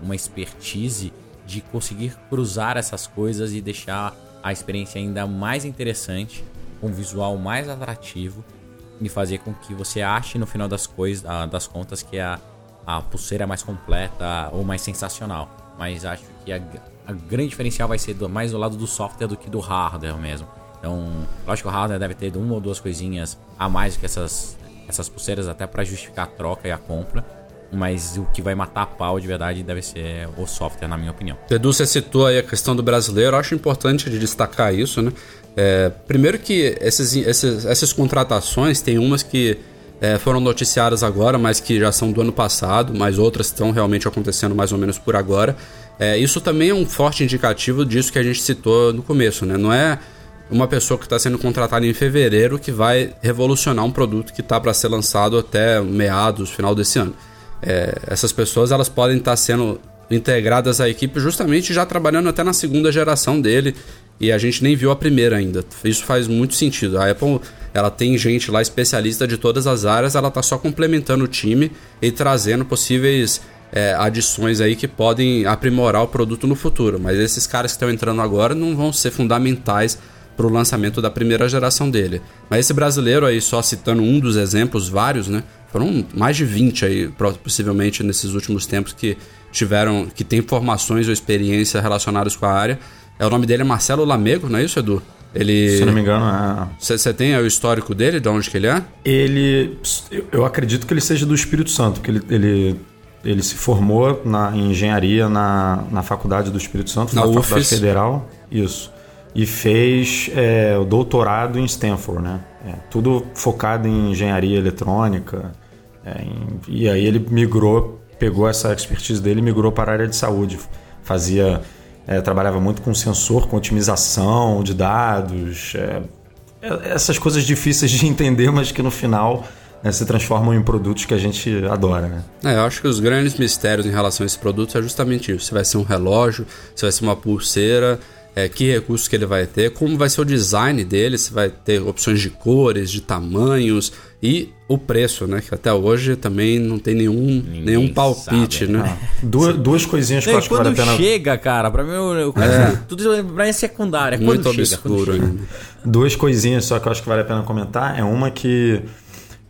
uma expertise de conseguir cruzar essas coisas e deixar a experiência ainda mais interessante, com um visual mais atrativo e fazer com que você ache no final das coisas, das contas que a, a pulseira mais completa ou mais sensacional. Mas acho que a, a grande diferencial vai ser do, mais do lado do software do que do hardware mesmo. Então, lógico que o hardware deve ter uma ou duas coisinhas a mais que essas, essas pulseiras até para justificar a troca e a compra mas o que vai matar a pau de verdade deve ser o software, na minha opinião. Edu, você citou aí a questão do brasileiro, eu acho importante de destacar isso, né? É, primeiro que esses, esses, essas contratações, tem umas que é, foram noticiadas agora, mas que já são do ano passado, mas outras estão realmente acontecendo mais ou menos por agora. É, isso também é um forte indicativo disso que a gente citou no começo, né? Não é uma pessoa que está sendo contratada em fevereiro que vai revolucionar um produto que está para ser lançado até meados, final desse ano é, essas pessoas elas podem estar sendo integradas à equipe justamente já trabalhando até na segunda geração dele e a gente nem viu a primeira ainda. Isso faz muito sentido. A Apple ela tem gente lá especialista de todas as áreas, ela está só complementando o time e trazendo possíveis é, adições aí que podem aprimorar o produto no futuro. Mas esses caras que estão entrando agora não vão ser fundamentais pro lançamento da primeira geração dele. Mas esse brasileiro aí, só citando um dos exemplos, vários, né? Foram mais de 20 aí, possivelmente, nesses últimos tempos que tiveram, que tem formações ou experiência relacionadas com a área. É, o nome dele é Marcelo Lamego, não é isso, Edu? Ele... Se não me engano, é. Você tem o histórico dele, de onde que ele é? Ele. Eu acredito que ele seja do Espírito Santo, que ele, ele, ele se formou na, em engenharia na, na Faculdade do Espírito Santo, na, na Faculdade Federal. Isso. E fez é, o doutorado em Stanford, né? É, tudo focado em engenharia eletrônica. É, em, e aí ele migrou, pegou essa expertise dele e migrou para a área de saúde. Fazia é, trabalhava muito com sensor, com otimização de dados, é, é, essas coisas difíceis de entender, mas que no final né, se transformam em produtos que a gente adora. Né? É, eu acho que os grandes mistérios em relação a esse produto é justamente isso. Se vai ser um relógio, se vai ser uma pulseira, é, que recursos que ele vai ter, como vai ser o design dele, se vai ter opções de cores, de tamanhos, e o preço, né? Que até hoje também não tem nenhum, nenhum palpite, sabe. né? Ah, duas, duas coisinhas que eu acho que vale a pena... chega, cara, pra mim, eu, é. tudo pra mim é secundário. É Muito chega, obscuro ainda. Duas coisinhas só que eu acho que vale a pena comentar. É uma que,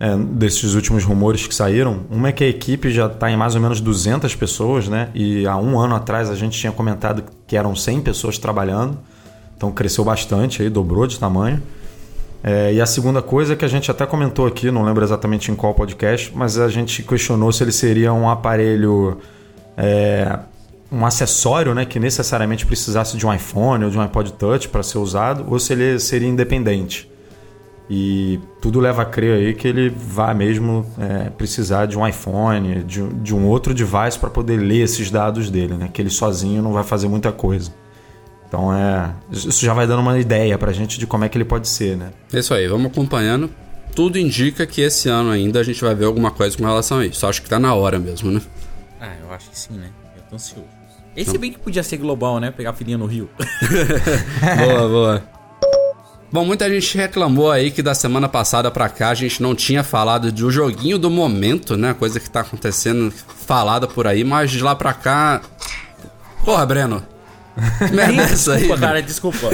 é, desses últimos rumores que saíram, uma é que a equipe já está em mais ou menos 200 pessoas, né? E há um ano atrás a gente tinha comentado que eram 100 pessoas trabalhando. Então cresceu bastante aí, dobrou de tamanho. É, e a segunda coisa que a gente até comentou aqui, não lembro exatamente em qual podcast, mas a gente questionou se ele seria um aparelho, é, um acessório né, que necessariamente precisasse de um iPhone ou de um iPod Touch para ser usado, ou se ele seria independente. E tudo leva a crer aí que ele vai mesmo é, precisar de um iPhone, de, de um outro device para poder ler esses dados dele, né? Que ele sozinho não vai fazer muita coisa. Então é. Isso já vai dando uma ideia pra gente de como é que ele pode ser, né? É isso aí, vamos acompanhando. Tudo indica que esse ano ainda a gente vai ver alguma coisa com relação a isso. Acho que tá na hora mesmo, né? Ah, eu acho que sim, né? Eu tô ansioso. Esse então... bem que podia ser global, né? Pegar a filhinha no Rio. boa, boa. Bom, muita gente reclamou aí que da semana passada pra cá a gente não tinha falado de um joguinho do momento, né? Coisa que tá acontecendo falada por aí, mas de lá pra cá. Porra, Breno, Merda é isso aí. cara, desculpa.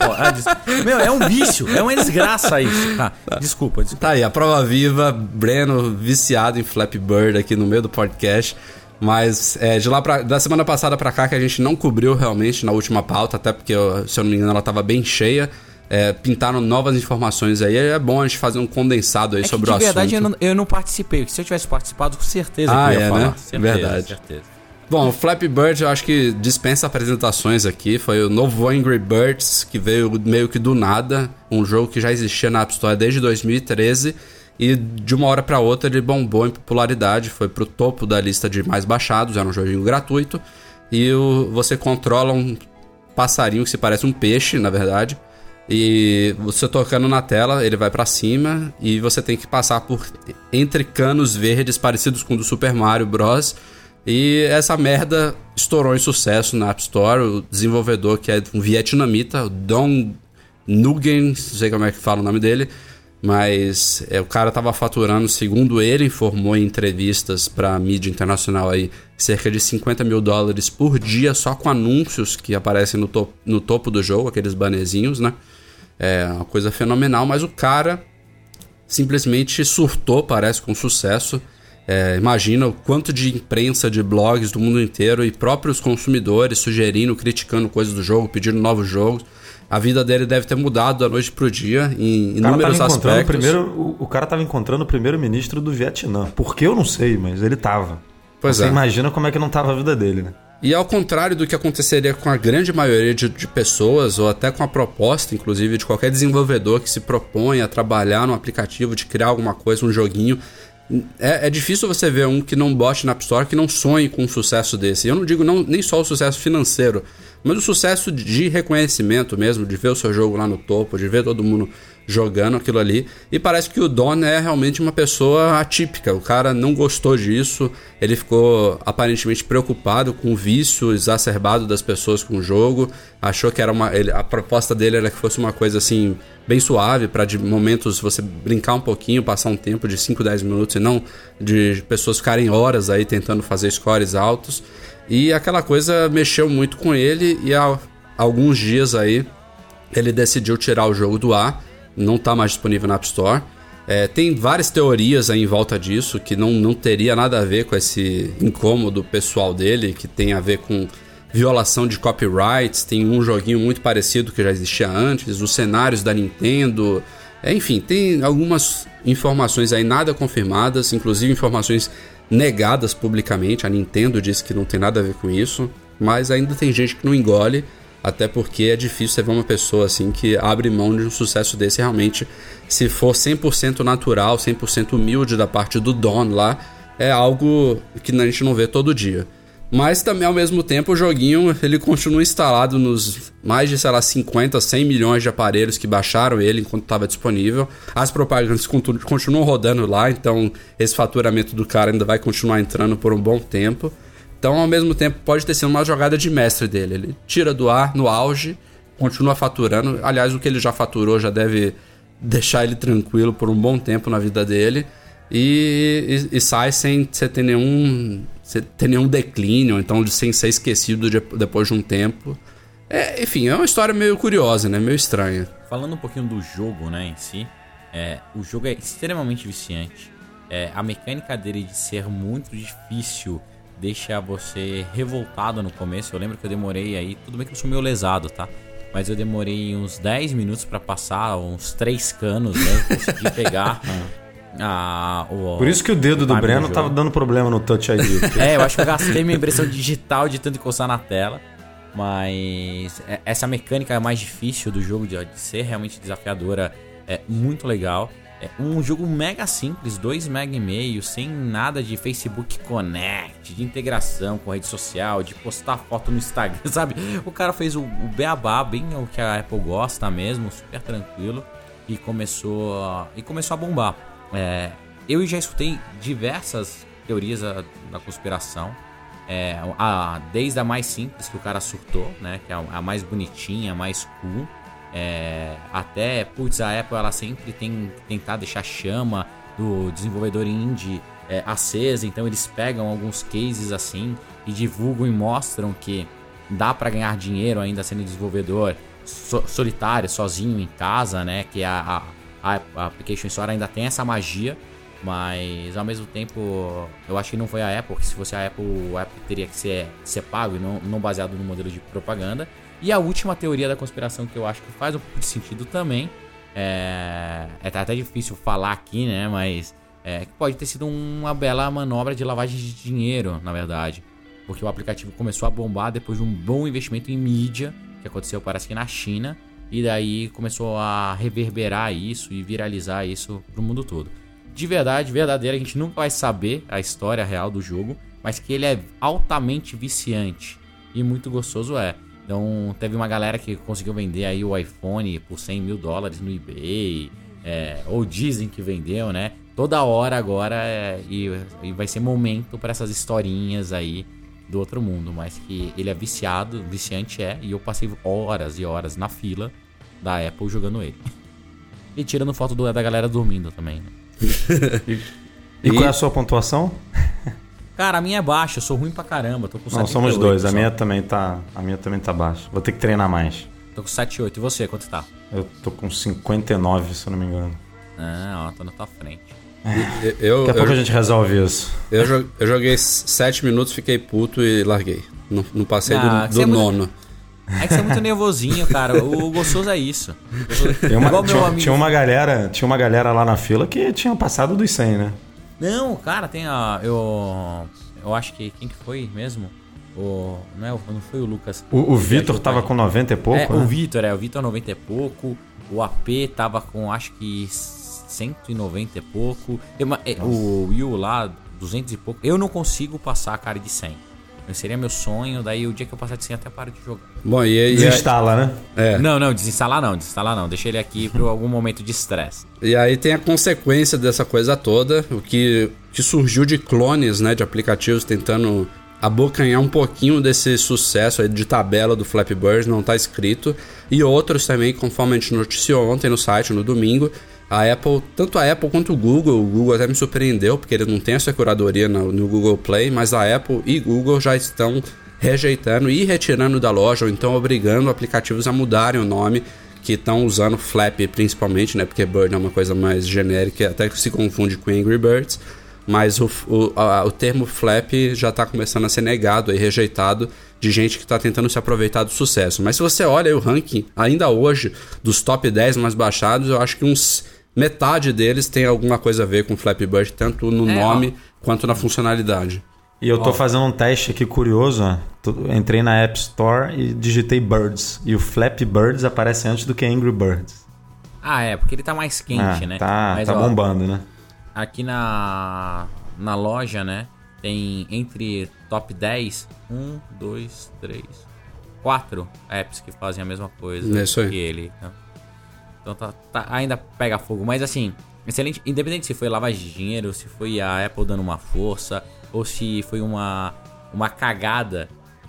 Ah, Meu, é um vício, é uma desgraça isso. Tá, desculpa, desculpa. Tá aí, a prova viva, Breno viciado em Flappy Bird aqui no meio do podcast. Mas é, de lá pra, da semana passada pra cá que a gente não cobriu realmente na última pauta, até porque, se eu não me engano, ela tava bem cheia. É, pintaram novas informações aí. É bom a gente fazer um condensado aí é sobre o assunto. Na verdade, eu não, eu não participei. Se eu tivesse participado, com certeza ah, eu ia é, falar. Né? Certeza, verdade. Certeza. Bom, o Flappy Bird eu acho que dispensa apresentações aqui. Foi o novo Angry Birds, que veio meio que do nada. Um jogo que já existia na App Store desde 2013. E de uma hora para outra ele bombou em popularidade. Foi pro topo da lista de mais baixados. Era um joguinho gratuito. E o, você controla um passarinho que se parece um peixe, na verdade. E você tocando na tela, ele vai para cima e você tem que passar por entre canos verdes parecidos com o do Super Mario Bros e essa merda estourou em sucesso na App Store. O desenvolvedor, que é um vietnamita, Dong Nguyen, não sei como é que fala o nome dele, mas é, o cara estava faturando, segundo ele informou em entrevistas para mídia internacional aí, cerca de 50 mil dólares por dia só com anúncios que aparecem no, to no topo do jogo, aqueles banezinhos, né? É uma coisa fenomenal, mas o cara simplesmente surtou, parece, com sucesso. É, imagina o quanto de imprensa, de blogs do mundo inteiro e próprios consumidores sugerindo, criticando coisas do jogo, pedindo novos jogos. A vida dele deve ter mudado da noite pro dia em inúmeros aspectos. Primeiro, o, o cara estava encontrando o primeiro-ministro do Vietnã. Por que eu não sei, mas ele estava. Pois Você é. imagina como é que não estava a vida dele, né? E ao contrário do que aconteceria com a grande maioria de, de, pessoas, ou até com a proposta, inclusive, de qualquer desenvolvedor que se propõe a trabalhar no aplicativo, de criar alguma coisa, um joguinho, é, é, difícil você ver um que não bote na App Store, que não sonhe com um sucesso desse. Eu não digo não, nem só o sucesso financeiro, mas o sucesso de reconhecimento mesmo, de ver o seu jogo lá no topo, de ver todo mundo jogando aquilo ali. E parece que o Don é realmente uma pessoa atípica. O cara não gostou disso, ele ficou aparentemente preocupado com o vício exacerbado das pessoas com o jogo. Achou que era uma. Ele, a proposta dele era que fosse uma coisa assim, bem suave, para de momentos você brincar um pouquinho, passar um tempo de 5, 10 minutos, e não de pessoas ficarem horas aí tentando fazer scores altos. E aquela coisa mexeu muito com ele, e há alguns dias aí ele decidiu tirar o jogo do ar, não está mais disponível na App Store. É, tem várias teorias aí em volta disso que não, não teria nada a ver com esse incômodo pessoal dele, que tem a ver com violação de copyrights. Tem um joguinho muito parecido que já existia antes, os cenários da Nintendo. É, enfim, tem algumas informações aí nada confirmadas, inclusive informações negadas publicamente. A Nintendo disse que não tem nada a ver com isso, mas ainda tem gente que não engole. Até porque é difícil você ver uma pessoa assim que abre mão de um sucesso desse realmente. Se for 100% natural, 100% humilde da parte do Don lá, é algo que a gente não vê todo dia. Mas também ao mesmo tempo o joguinho ele continua instalado nos mais de, sei lá, 50, 100 milhões de aparelhos que baixaram ele enquanto estava disponível. As propagandas continuam rodando lá, então esse faturamento do cara ainda vai continuar entrando por um bom tempo. Então, ao mesmo tempo, pode ter sido uma jogada de mestre dele. Ele tira do ar no auge, continua faturando. Aliás, o que ele já faturou já deve deixar ele tranquilo por um bom tempo na vida dele. E, e, e sai sem você ter nenhum, ter nenhum declínio, então sem ser esquecido de, depois de um tempo. É, enfim, é uma história meio curiosa, né? Meio estranha. Falando um pouquinho do jogo, né, em si, é, o jogo é extremamente viciante. É, a mecânica dele de ser muito difícil deixa você revoltado no começo. Eu lembro que eu demorei aí, tudo bem que eu sou meio lesado, tá? Mas eu demorei uns 10 minutos para passar uns 3 canos, né? Consegui pegar. Ah, o, Por isso que o dedo o do Breno do tava dando problema no Touch ID. é, eu acho que eu gastei minha impressão digital de tanto encostar na tela. Mas é, essa mecânica é mais difícil do jogo de, de ser realmente desafiadora é muito legal. É um jogo mega simples, 2 mega e meio, sem nada de Facebook Connect, de integração com rede social, de postar foto no Instagram, sabe? O cara fez o, o beabá, bem o que a Apple gosta mesmo, super tranquilo, e começou a, e começou a bombar. É, eu já escutei diversas teorias da, da conspiração, é, a, desde a mais simples que o cara surtou, né, que é a, a mais bonitinha, a mais cool, é, até, putz, a Apple ela sempre tem tentado deixar a chama do desenvolvedor indie é, acesa, então eles pegam alguns cases assim e divulgam e mostram que dá para ganhar dinheiro ainda sendo desenvolvedor so, solitário, sozinho em casa, né? Que a, a, a Application Store ainda tem essa magia, mas ao mesmo tempo eu acho que não foi a Apple, porque se fosse a Apple, a Apple teria que ser, ser pago e não, não baseado no modelo de propaganda. E a última teoria da conspiração que eu acho que faz um pouco de sentido também, é, é até difícil falar aqui, né? Mas é, pode ter sido uma bela manobra de lavagem de dinheiro, na verdade. Porque o aplicativo começou a bombar depois de um bom investimento em mídia, que aconteceu parece que na China, e daí começou a reverberar isso e viralizar isso pro mundo todo. De verdade, verdadeira, a gente nunca vai saber a história real do jogo, mas que ele é altamente viciante e muito gostoso é. Então teve uma galera que conseguiu vender aí o iPhone por 100 mil dólares no eBay, é, ou dizem que vendeu, né? Toda hora agora é, e, e, vai ser momento para essas historinhas aí do outro mundo, mas que ele é viciado, viciante é, e eu passei horas e horas na fila da Apple jogando ele. E tirando foto do, da galera dormindo também. Né? e, e qual é a sua pontuação? Cara, a minha é baixa, eu sou ruim pra caramba, tô com 7, Não, somos dois, a minha também tá, a minha também tá baixa. Vou ter que treinar mais. Tô com 7,8. E você, quanto tá? Eu tô com 59, se eu não me engano. Ah, ó, tô na tua frente. É. Eu, Daqui a pouco a gente resolve isso. Eu, eu joguei 7 minutos, fiquei puto e larguei. Não, não passei ah, do, do é nono. Muito... É que você é muito nervosinho, cara. O gostoso é isso. Tem uma, tinha, tinha, uma galera, tinha uma galera lá na fila que tinha passado dos 100, né? Não, cara, tem a. Eu. Eu acho que. Quem que foi mesmo? O, não, é, não foi o Lucas. O, o Vitor tava com 90 e pouco? É, né? o Vitor, é. O Vitor 90 e pouco. O AP tava com acho que 190 e pouco. Eu, o Will lá, 200 e pouco. Eu não consigo passar a cara de 100. Seria meu sonho, daí o dia que eu passar de 100 até paro de jogar. Bom, e aí. Desinstala, né? É. Não, não, desinstalar não, desinstalar não. Deixa ele aqui para algum momento de estresse. E aí tem a consequência dessa coisa toda, o que, que surgiu de clones, né, de aplicativos tentando abocanhar um pouquinho desse sucesso aí de tabela do Flappy Bird, não está escrito. E outros também, conforme a gente noticiou ontem no site, no domingo, a Apple, tanto a Apple quanto o Google, o Google até me surpreendeu, porque ele não tem essa curadoria no, no Google Play, mas a Apple e Google já estão rejeitando e retirando da loja, ou então obrigando aplicativos a mudarem o nome, que estão usando Flap principalmente, né? Porque Bird é uma coisa mais genérica, até que se confunde com Angry Birds. Mas o, o, a, o termo Flap já está começando a ser negado e rejeitado de gente que está tentando se aproveitar do sucesso. Mas se você olha o ranking, ainda hoje, dos top 10 mais baixados, eu acho que uns metade deles tem alguma coisa a ver com Flappy Bird, tanto no é, nome ó. quanto na funcionalidade. E eu tô ó. fazendo um teste aqui curioso, ó. entrei na App Store e digitei Birds. E o Flappy Birds aparece antes do que Angry Birds. Ah, é, porque ele tá mais quente, ah, né? Tá, Mas, tá ó, bombando, né? Aqui na, na loja, né? Tem entre top 10, 1, 2, 3, 4 apps que fazem a mesma coisa é que ele. Então, então tá, tá, ainda pega fogo. Mas assim, excelente. Independente se foi lavagem de dinheiro, se foi a Apple dando uma força, ou se foi uma, uma cagada.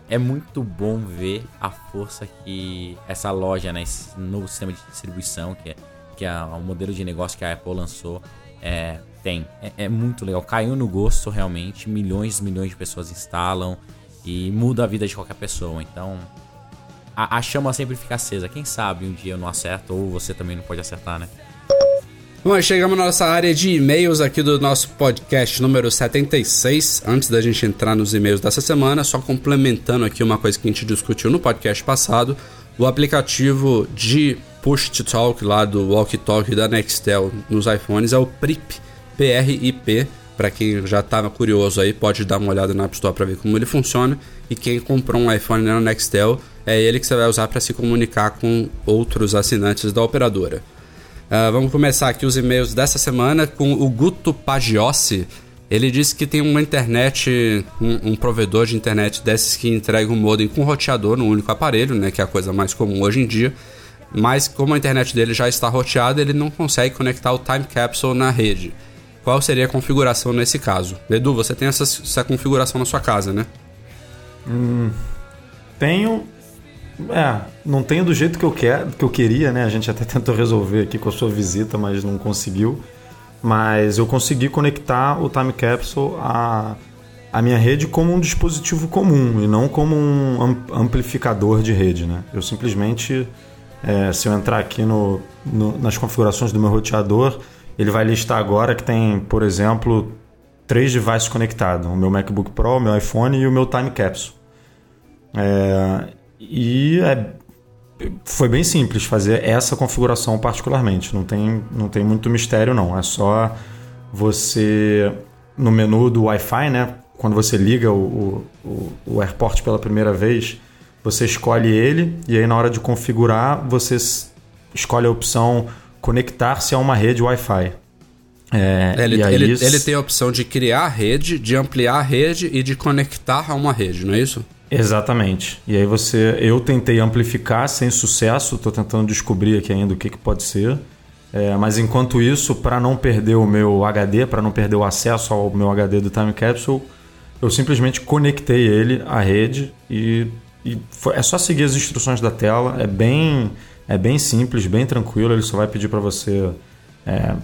É muito bom ver a força que essa loja, né, esse novo sistema de distribuição, que é, que é o modelo de negócio que a Apple lançou, é, tem. É, é, muito legal. Caiu no gosto realmente. Milhões e milhões de pessoas instalam e muda a vida de qualquer pessoa. Então, a, a chama sempre fica acesa. Quem sabe um dia eu não acerto ou você também não pode acertar, né? Bom, chegamos na nossa área de e-mails aqui do nosso podcast número 76. Antes da gente entrar nos e-mails dessa semana, só complementando aqui uma coisa que a gente discutiu no podcast passado, o aplicativo de Push to Talk lá do Walkie Talkie da Nextel nos iPhones é o PRIP, P-R-I-P. Para quem já estava curioso aí, pode dar uma olhada na App Store para ver como ele funciona. E quem comprou um iPhone na Nextel, é ele que você vai usar para se comunicar com outros assinantes da operadora. Uh, vamos começar aqui os e-mails dessa semana com o Guto Pagiossi. Ele disse que tem uma internet, um, um, provedor de internet desses que entrega um modem com roteador no único aparelho, né, que é a coisa mais comum hoje em dia. Mas como a internet dele já está roteada, ele não consegue conectar o time capsule na rede. Qual seria a configuração nesse caso? Edu, você tem essa, essa configuração na sua casa, né? Hum, tenho. É, não tenho do jeito que eu, quer, que eu queria, né? A gente até tentou resolver aqui com a sua visita, mas não conseguiu. Mas eu consegui conectar o Time Capsule à, minha rede como um dispositivo comum e não como um amplificador de rede, né? Eu simplesmente é, se eu entrar aqui no, no, nas configurações do meu roteador, ele vai listar agora que tem, por exemplo, três devices conectados: o meu MacBook Pro, o meu iPhone e o meu Time Capsule. É, e é, foi bem simples fazer essa configuração particularmente. Não tem, não tem muito mistério, não. É só você, no menu do Wi-Fi, né? Quando você liga o, o, o AirPort pela primeira vez, você escolhe ele e aí na hora de configurar você escolhe a opção conectar-se a uma rede Wi-Fi. É, ele, ele, isso... ele, tem a opção de criar a rede, de ampliar a rede e de conectar a uma rede, não é isso? Exatamente. E aí você, eu tentei amplificar sem sucesso, estou tentando descobrir aqui ainda o que, que pode ser. É, mas enquanto isso, para não perder o meu HD, para não perder o acesso ao meu HD do Time Capsule, eu simplesmente conectei ele à rede e e foi, é só seguir as instruções da tela, é bem, é bem simples, bem tranquilo. Ele só vai pedir para você é,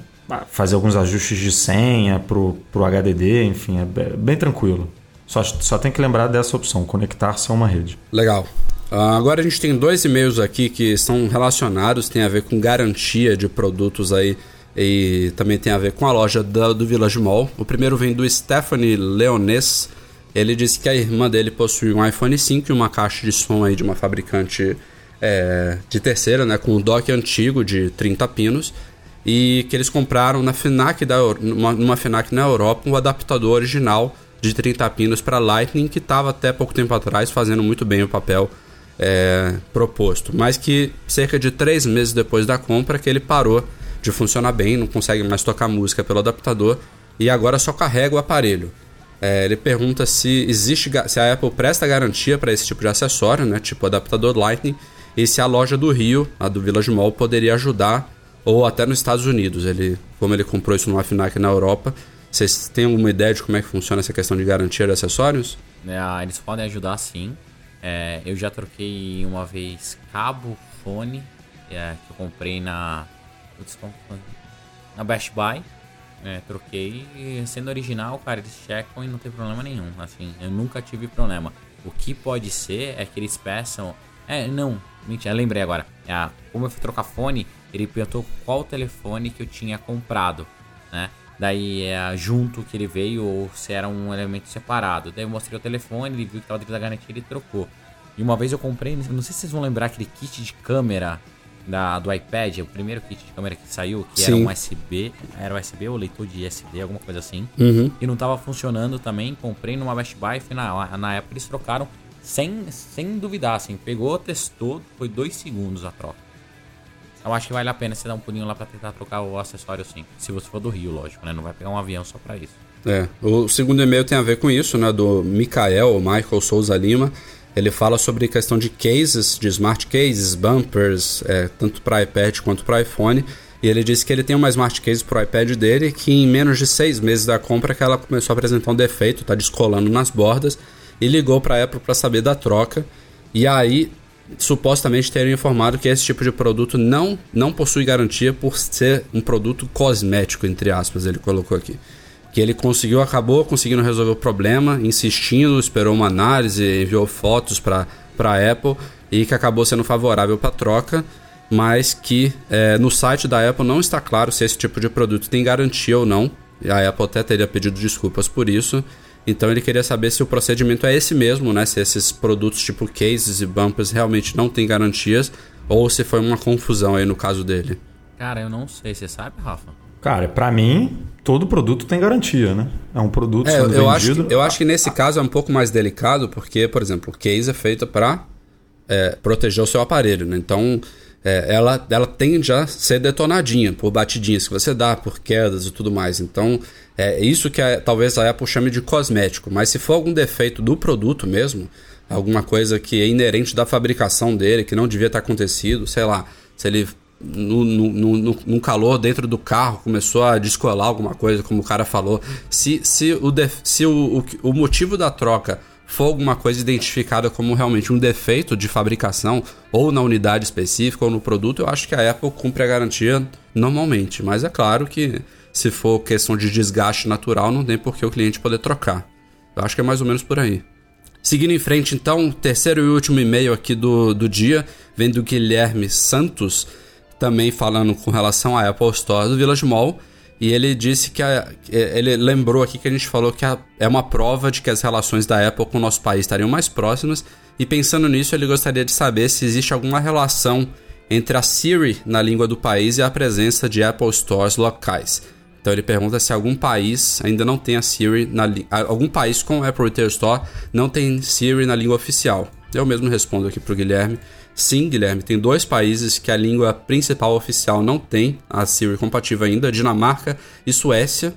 fazer alguns ajustes de senha pro, pro HDD, enfim, é bem tranquilo. Só, só tem que lembrar dessa opção, conectar-se a uma rede. Legal. Uh, agora a gente tem dois e-mails aqui que são relacionados, tem a ver com garantia de produtos aí e também tem a ver com a loja do, do Village Mall. O primeiro vem do Stephanie Leones. Ele disse que a irmã dele possui um iPhone 5 e uma caixa de som aí de uma fabricante é, de terceira, né, com um dock antigo de 30 pinos, e que eles compraram na FNAC da, numa, numa FNAC na Europa um adaptador original de 30 pinos para Lightning que estava até pouco tempo atrás fazendo muito bem o papel é, proposto, mas que cerca de três meses depois da compra que ele parou de funcionar bem, não consegue mais tocar música pelo adaptador e agora só carrega o aparelho. É, ele pergunta se existe se a Apple presta garantia para esse tipo de acessório, né, tipo adaptador Lightning, e se a loja do Rio, a do Village Mall, poderia ajudar, ou até nos Estados Unidos. Ele, como ele comprou isso numa FNAC na Europa, vocês têm alguma ideia de como é que funciona essa questão de garantia de acessórios? É, eles podem ajudar sim. É, eu já troquei uma vez cabo, fone, é, que eu comprei na, na Best Buy. É, troquei sendo original, cara, eles checam e não tem problema nenhum. Assim, eu nunca tive problema. O que pode ser é que eles peçam. É, não. Mentira, lembrei agora. É, como eu fui trocar fone, ele perguntou qual telefone que eu tinha comprado, né? Daí é junto que ele veio ou se era um elemento separado. Daí eu mostrei o telefone, ele viu que tava dentro da garantia, ele trocou. E uma vez eu comprei, não sei se vocês vão lembrar aquele kit de câmera da, do iPad, o primeiro kit de câmera que saiu, que Sim. era um USB, era USB ou leitor de SD, alguma coisa assim. Uhum. E não tava funcionando também. Comprei numa Best Buy, na, na época eles trocaram sem, sem duvidar, assim. Pegou, testou, foi dois segundos a troca. Eu acho que vale a pena você dar um pulinho lá pra tentar trocar o acessório sim. Se você for do Rio, lógico, né? Não vai pegar um avião só pra isso. É, o segundo e-mail tem a ver com isso, né? Do Mikael, Michael Souza Lima. Ele fala sobre questão de cases, de smart cases, bumpers, é, tanto para iPad quanto para iPhone. E ele disse que ele tem uma smart case para o iPad dele que em menos de seis meses da compra que ela começou a apresentar um defeito, está descolando nas bordas, e ligou para a Apple para saber da troca. E aí, supostamente teriam informado que esse tipo de produto não, não possui garantia por ser um produto cosmético, entre aspas, ele colocou aqui que ele conseguiu, acabou conseguindo resolver o problema, insistindo, esperou uma análise, enviou fotos para a Apple e que acabou sendo favorável para a troca, mas que é, no site da Apple não está claro se esse tipo de produto tem garantia ou não. A Apple até teria pedido desculpas por isso. Então ele queria saber se o procedimento é esse mesmo, né? Se esses produtos tipo cases e bumpers realmente não têm garantias ou se foi uma confusão aí no caso dele. Cara, eu não sei, você sabe, Rafa? Cara, para mim, todo produto tem garantia, né? É um produto é, sendo eu vendido. Acho que, eu acho que nesse caso é um pouco mais delicado, porque, por exemplo, o case é feito para é, proteger o seu aparelho, né? Então, é, ela, ela tende a ser detonadinha por batidinhas que você dá, por quedas e tudo mais. Então, é isso que a, talvez a Apple chame de cosmético. Mas se for algum defeito do produto mesmo, alguma coisa que é inerente da fabricação dele, que não devia ter acontecido, sei lá, se ele no, no, no, no, calor dentro do carro começou a descolar alguma coisa, como o cara falou. Se, se, o, def, se o, o, o motivo da troca for alguma coisa identificada como realmente um defeito de fabricação, ou na unidade específica, ou no produto, eu acho que a Apple cumpre a garantia normalmente. Mas é claro que se for questão de desgaste natural, não tem por que o cliente poder trocar. Eu acho que é mais ou menos por aí. Seguindo em frente, então, terceiro e último e-mail aqui do, do dia, vem do Guilherme Santos também falando com relação à Apple Store do Village Mall. E ele disse que a, ele lembrou aqui que a gente falou que a, é uma prova de que as relações da Apple com o nosso país estariam mais próximas. E pensando nisso, ele gostaria de saber se existe alguma relação entre a Siri na língua do país e a presença de Apple Stores locais. Então ele pergunta se algum país ainda não tem a Siri na algum país com Apple Retail Store não tem Siri na língua oficial. Eu mesmo respondo aqui para o Guilherme Sim, Guilherme, tem dois países que a língua principal oficial não tem a Siri compatível ainda, Dinamarca e Suécia.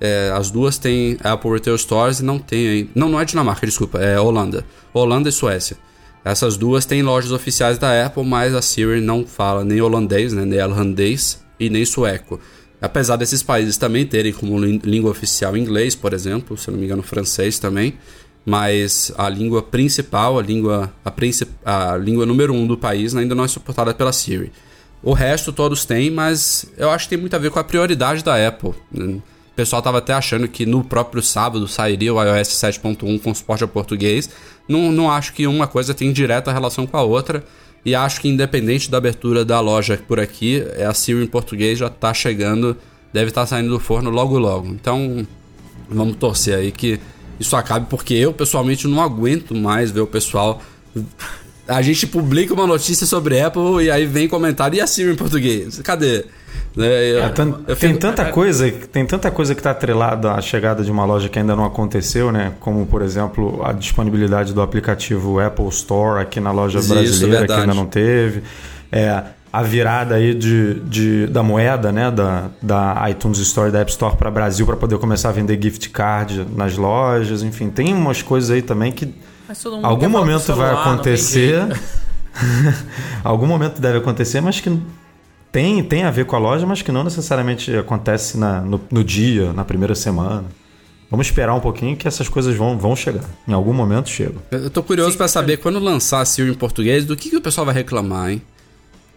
É, as duas têm Apple Retail Stores e não tem. Não, não é Dinamarca, desculpa, é Holanda. Holanda e Suécia. Essas duas têm lojas oficiais da Apple, mas a Siri não fala nem holandês, né, nem holandês e nem sueco. Apesar desses países também terem como língua oficial inglês, por exemplo, se não me engano, francês também, mas a língua principal, a língua, a, a língua número um do país ainda não é suportada pela Siri. O resto todos têm, mas eu acho que tem muito a ver com a prioridade da Apple. O pessoal estava até achando que no próprio sábado sairia o iOS 7.1 com suporte ao português. Não, não acho que uma coisa tem direta relação com a outra. E acho que independente da abertura da loja por aqui, é a Siri em português já está chegando, deve estar tá saindo do forno logo logo. Então vamos torcer aí que isso acabe, porque eu pessoalmente não aguento mais ver o pessoal. A gente publica uma notícia sobre Apple e aí vem comentário e a Siri em português. Cadê? Né, eu, é, eu tem tanta coisa, tem tanta coisa que está atrelada à chegada de uma loja que ainda não aconteceu, né? Como por exemplo a disponibilidade do aplicativo Apple Store aqui na loja Isso, brasileira que ainda não teve. É, a virada aí de, de, da moeda, né, da, da iTunes Store, da App Store para Brasil para poder começar a vender gift card nas lojas, enfim, tem umas coisas aí também que algum momento celular, vai acontecer. algum momento deve acontecer, mas que tem, tem a ver com a loja, mas que não necessariamente acontece na, no, no dia, na primeira semana. Vamos esperar um pouquinho que essas coisas vão, vão chegar. Em algum momento chegam. Eu tô curioso para saber quando lançar a Siri em português, do que, que o pessoal vai reclamar, hein?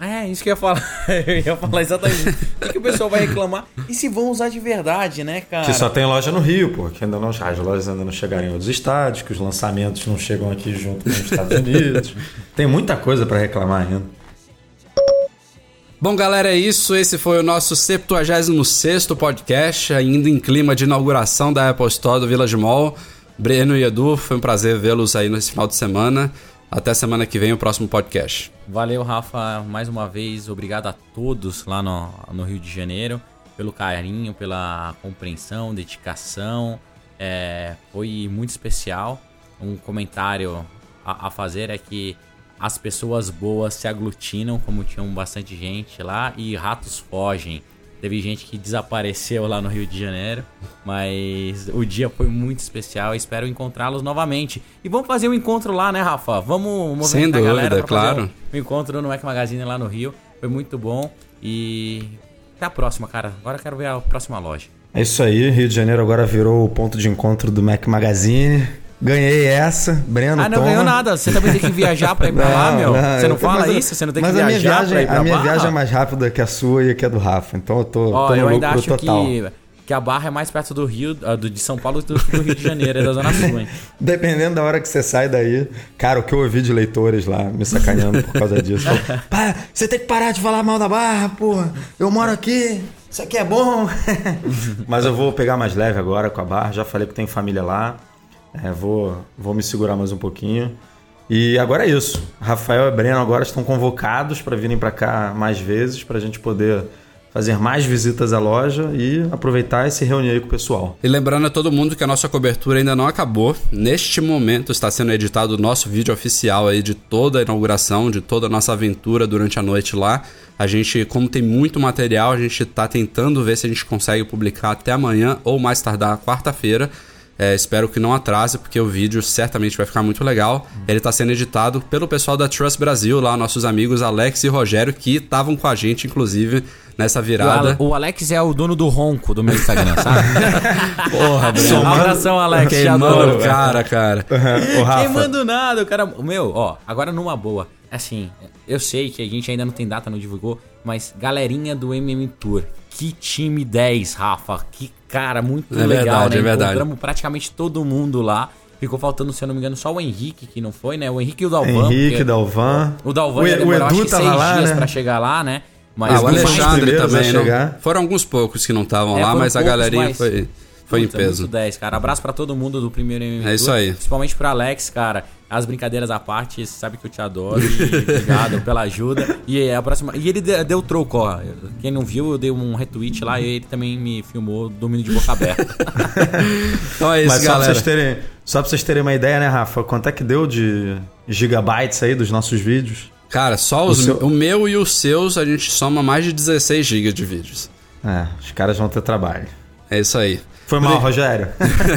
É, isso que eu ia falar. eu ia falar exatamente. o que o pessoal vai reclamar? E se vão usar de verdade, né, cara? Que só tem loja no Rio, pô. Que ainda não, as lojas ainda não chegaram em outros estados, que os lançamentos não chegam aqui junto com os Estados Unidos. tem muita coisa para reclamar ainda. Bom, galera, é isso. Esse foi o nosso 76 podcast, ainda em clima de inauguração da Apple Store do Village Mall. Breno e Edu, foi um prazer vê-los aí nesse final de semana. Até semana que vem, o próximo podcast. Valeu, Rafa, mais uma vez. Obrigado a todos lá no, no Rio de Janeiro pelo carinho, pela compreensão, dedicação. É, foi muito especial. Um comentário a, a fazer é que as pessoas boas se aglutinam, como tinham bastante gente lá, e ratos fogem. Teve gente que desapareceu lá no Rio de Janeiro, mas o dia foi muito especial. Espero encontrá-los novamente. E vamos fazer um encontro lá, né, Rafa? Vamos movimentar Sem dúvida, a galera pra claro. fazer um, encontro no Mac Magazine lá no Rio. Foi muito bom. E até a próxima, cara. Agora eu quero ver a próxima loja. É isso aí, Rio de Janeiro agora virou o ponto de encontro do Mac Magazine. Ganhei essa, Breno. Ah, não toma. ganhou nada. Você também tem que viajar pra ir pra não, lá, meu. Não, você não fala isso? Você não tem que viajar viagem, pra ir pra A minha Barra? viagem é mais rápida que a sua e que a do Rafa. Então eu tô, Ó, tô no eu ainda acho total. que, que a Barra é mais perto do Rio, ah, do, de São Paulo do que do Rio de Janeiro, é da Zona Sul, hein? Dependendo da hora que você sai daí. Cara, o que eu ouvi de leitores lá me sacaneando por causa disso. Pá, você tem que parar de falar mal da Barra, porra. Eu moro aqui. Isso aqui é bom. Mas eu vou pegar mais leve agora com a Barra. Já falei que tem família lá. É, vou, vou me segurar mais um pouquinho. E agora é isso. Rafael e Breno agora estão convocados para virem para cá mais vezes, para a gente poder fazer mais visitas à loja e aproveitar e se reunir aí com o pessoal. E lembrando a todo mundo que a nossa cobertura ainda não acabou. Neste momento está sendo editado o nosso vídeo oficial aí de toda a inauguração, de toda a nossa aventura durante a noite lá. A gente, como tem muito material, a gente está tentando ver se a gente consegue publicar até amanhã ou mais tardar quarta-feira. É, espero que não atrase, porque o vídeo certamente vai ficar muito legal. Ele está sendo editado pelo pessoal da Trust Brasil, lá, nossos amigos Alex e Rogério, que estavam com a gente, inclusive, nessa virada. O, Alex é o dono do ronco do meu Instagram, sabe? Porra, Breno. Um abração, Alex. Queimando adoro, o cara, cara. Ô, Rafa, Queimando nada, o cara. Meu, ó, agora numa boa. Assim, eu sei que a gente ainda não tem data, não divulgou, mas galerinha do MM Tour. Que time 10, Rafa. Que cara, muito É legal, verdade, né? é verdade. Encontramos praticamente todo mundo lá. Ficou faltando, se eu não me engano, só o Henrique que não foi, né? O Henrique e o Dalvan. Henrique, porque Dalvan. O Dalvan O- ia o Edu acho que seis lá, dias né? pra chegar lá, né? Mas Ah, o Alexandre a também. Não, chegar. foram alguns poucos que não estavam É, lá, mas a poucos, galerinha mas- foi, foi em Puta, peso. Muito 10, cara. Abraço pra todo mundo do primeiro MM É isso aí. Principalmente pro Alex, cara. As brincadeiras à parte, você sabe que eu te adoro. E obrigado pela ajuda. E a próxima. E ele de- deu troco, ó. Quem não viu, eu dei um retweet lá e ele também me filmou dormindo de boca aberta. Então é isso, Mas só pra, galera. vocês terem, só pra vocês terem uma ideia, né, Rafa? Quanto é que deu de gigabytes aí dos nossos vídeos? Cara, só os, O seu- o meu e os seus, a gente soma mais de 16 GB de vídeos. É, os caras vão ter trabalho. É isso aí. Foi mal, Rogério.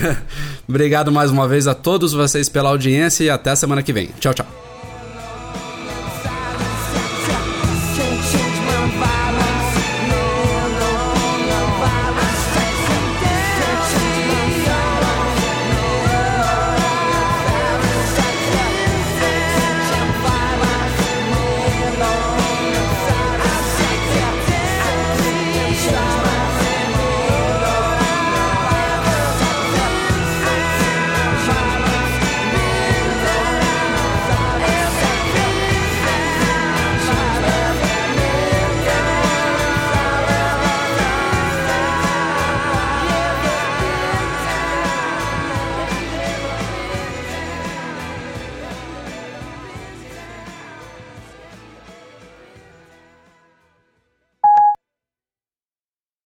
Obrigado mais uma vez a todos vocês pela audiência e até semana que vem. Tchau, tchau.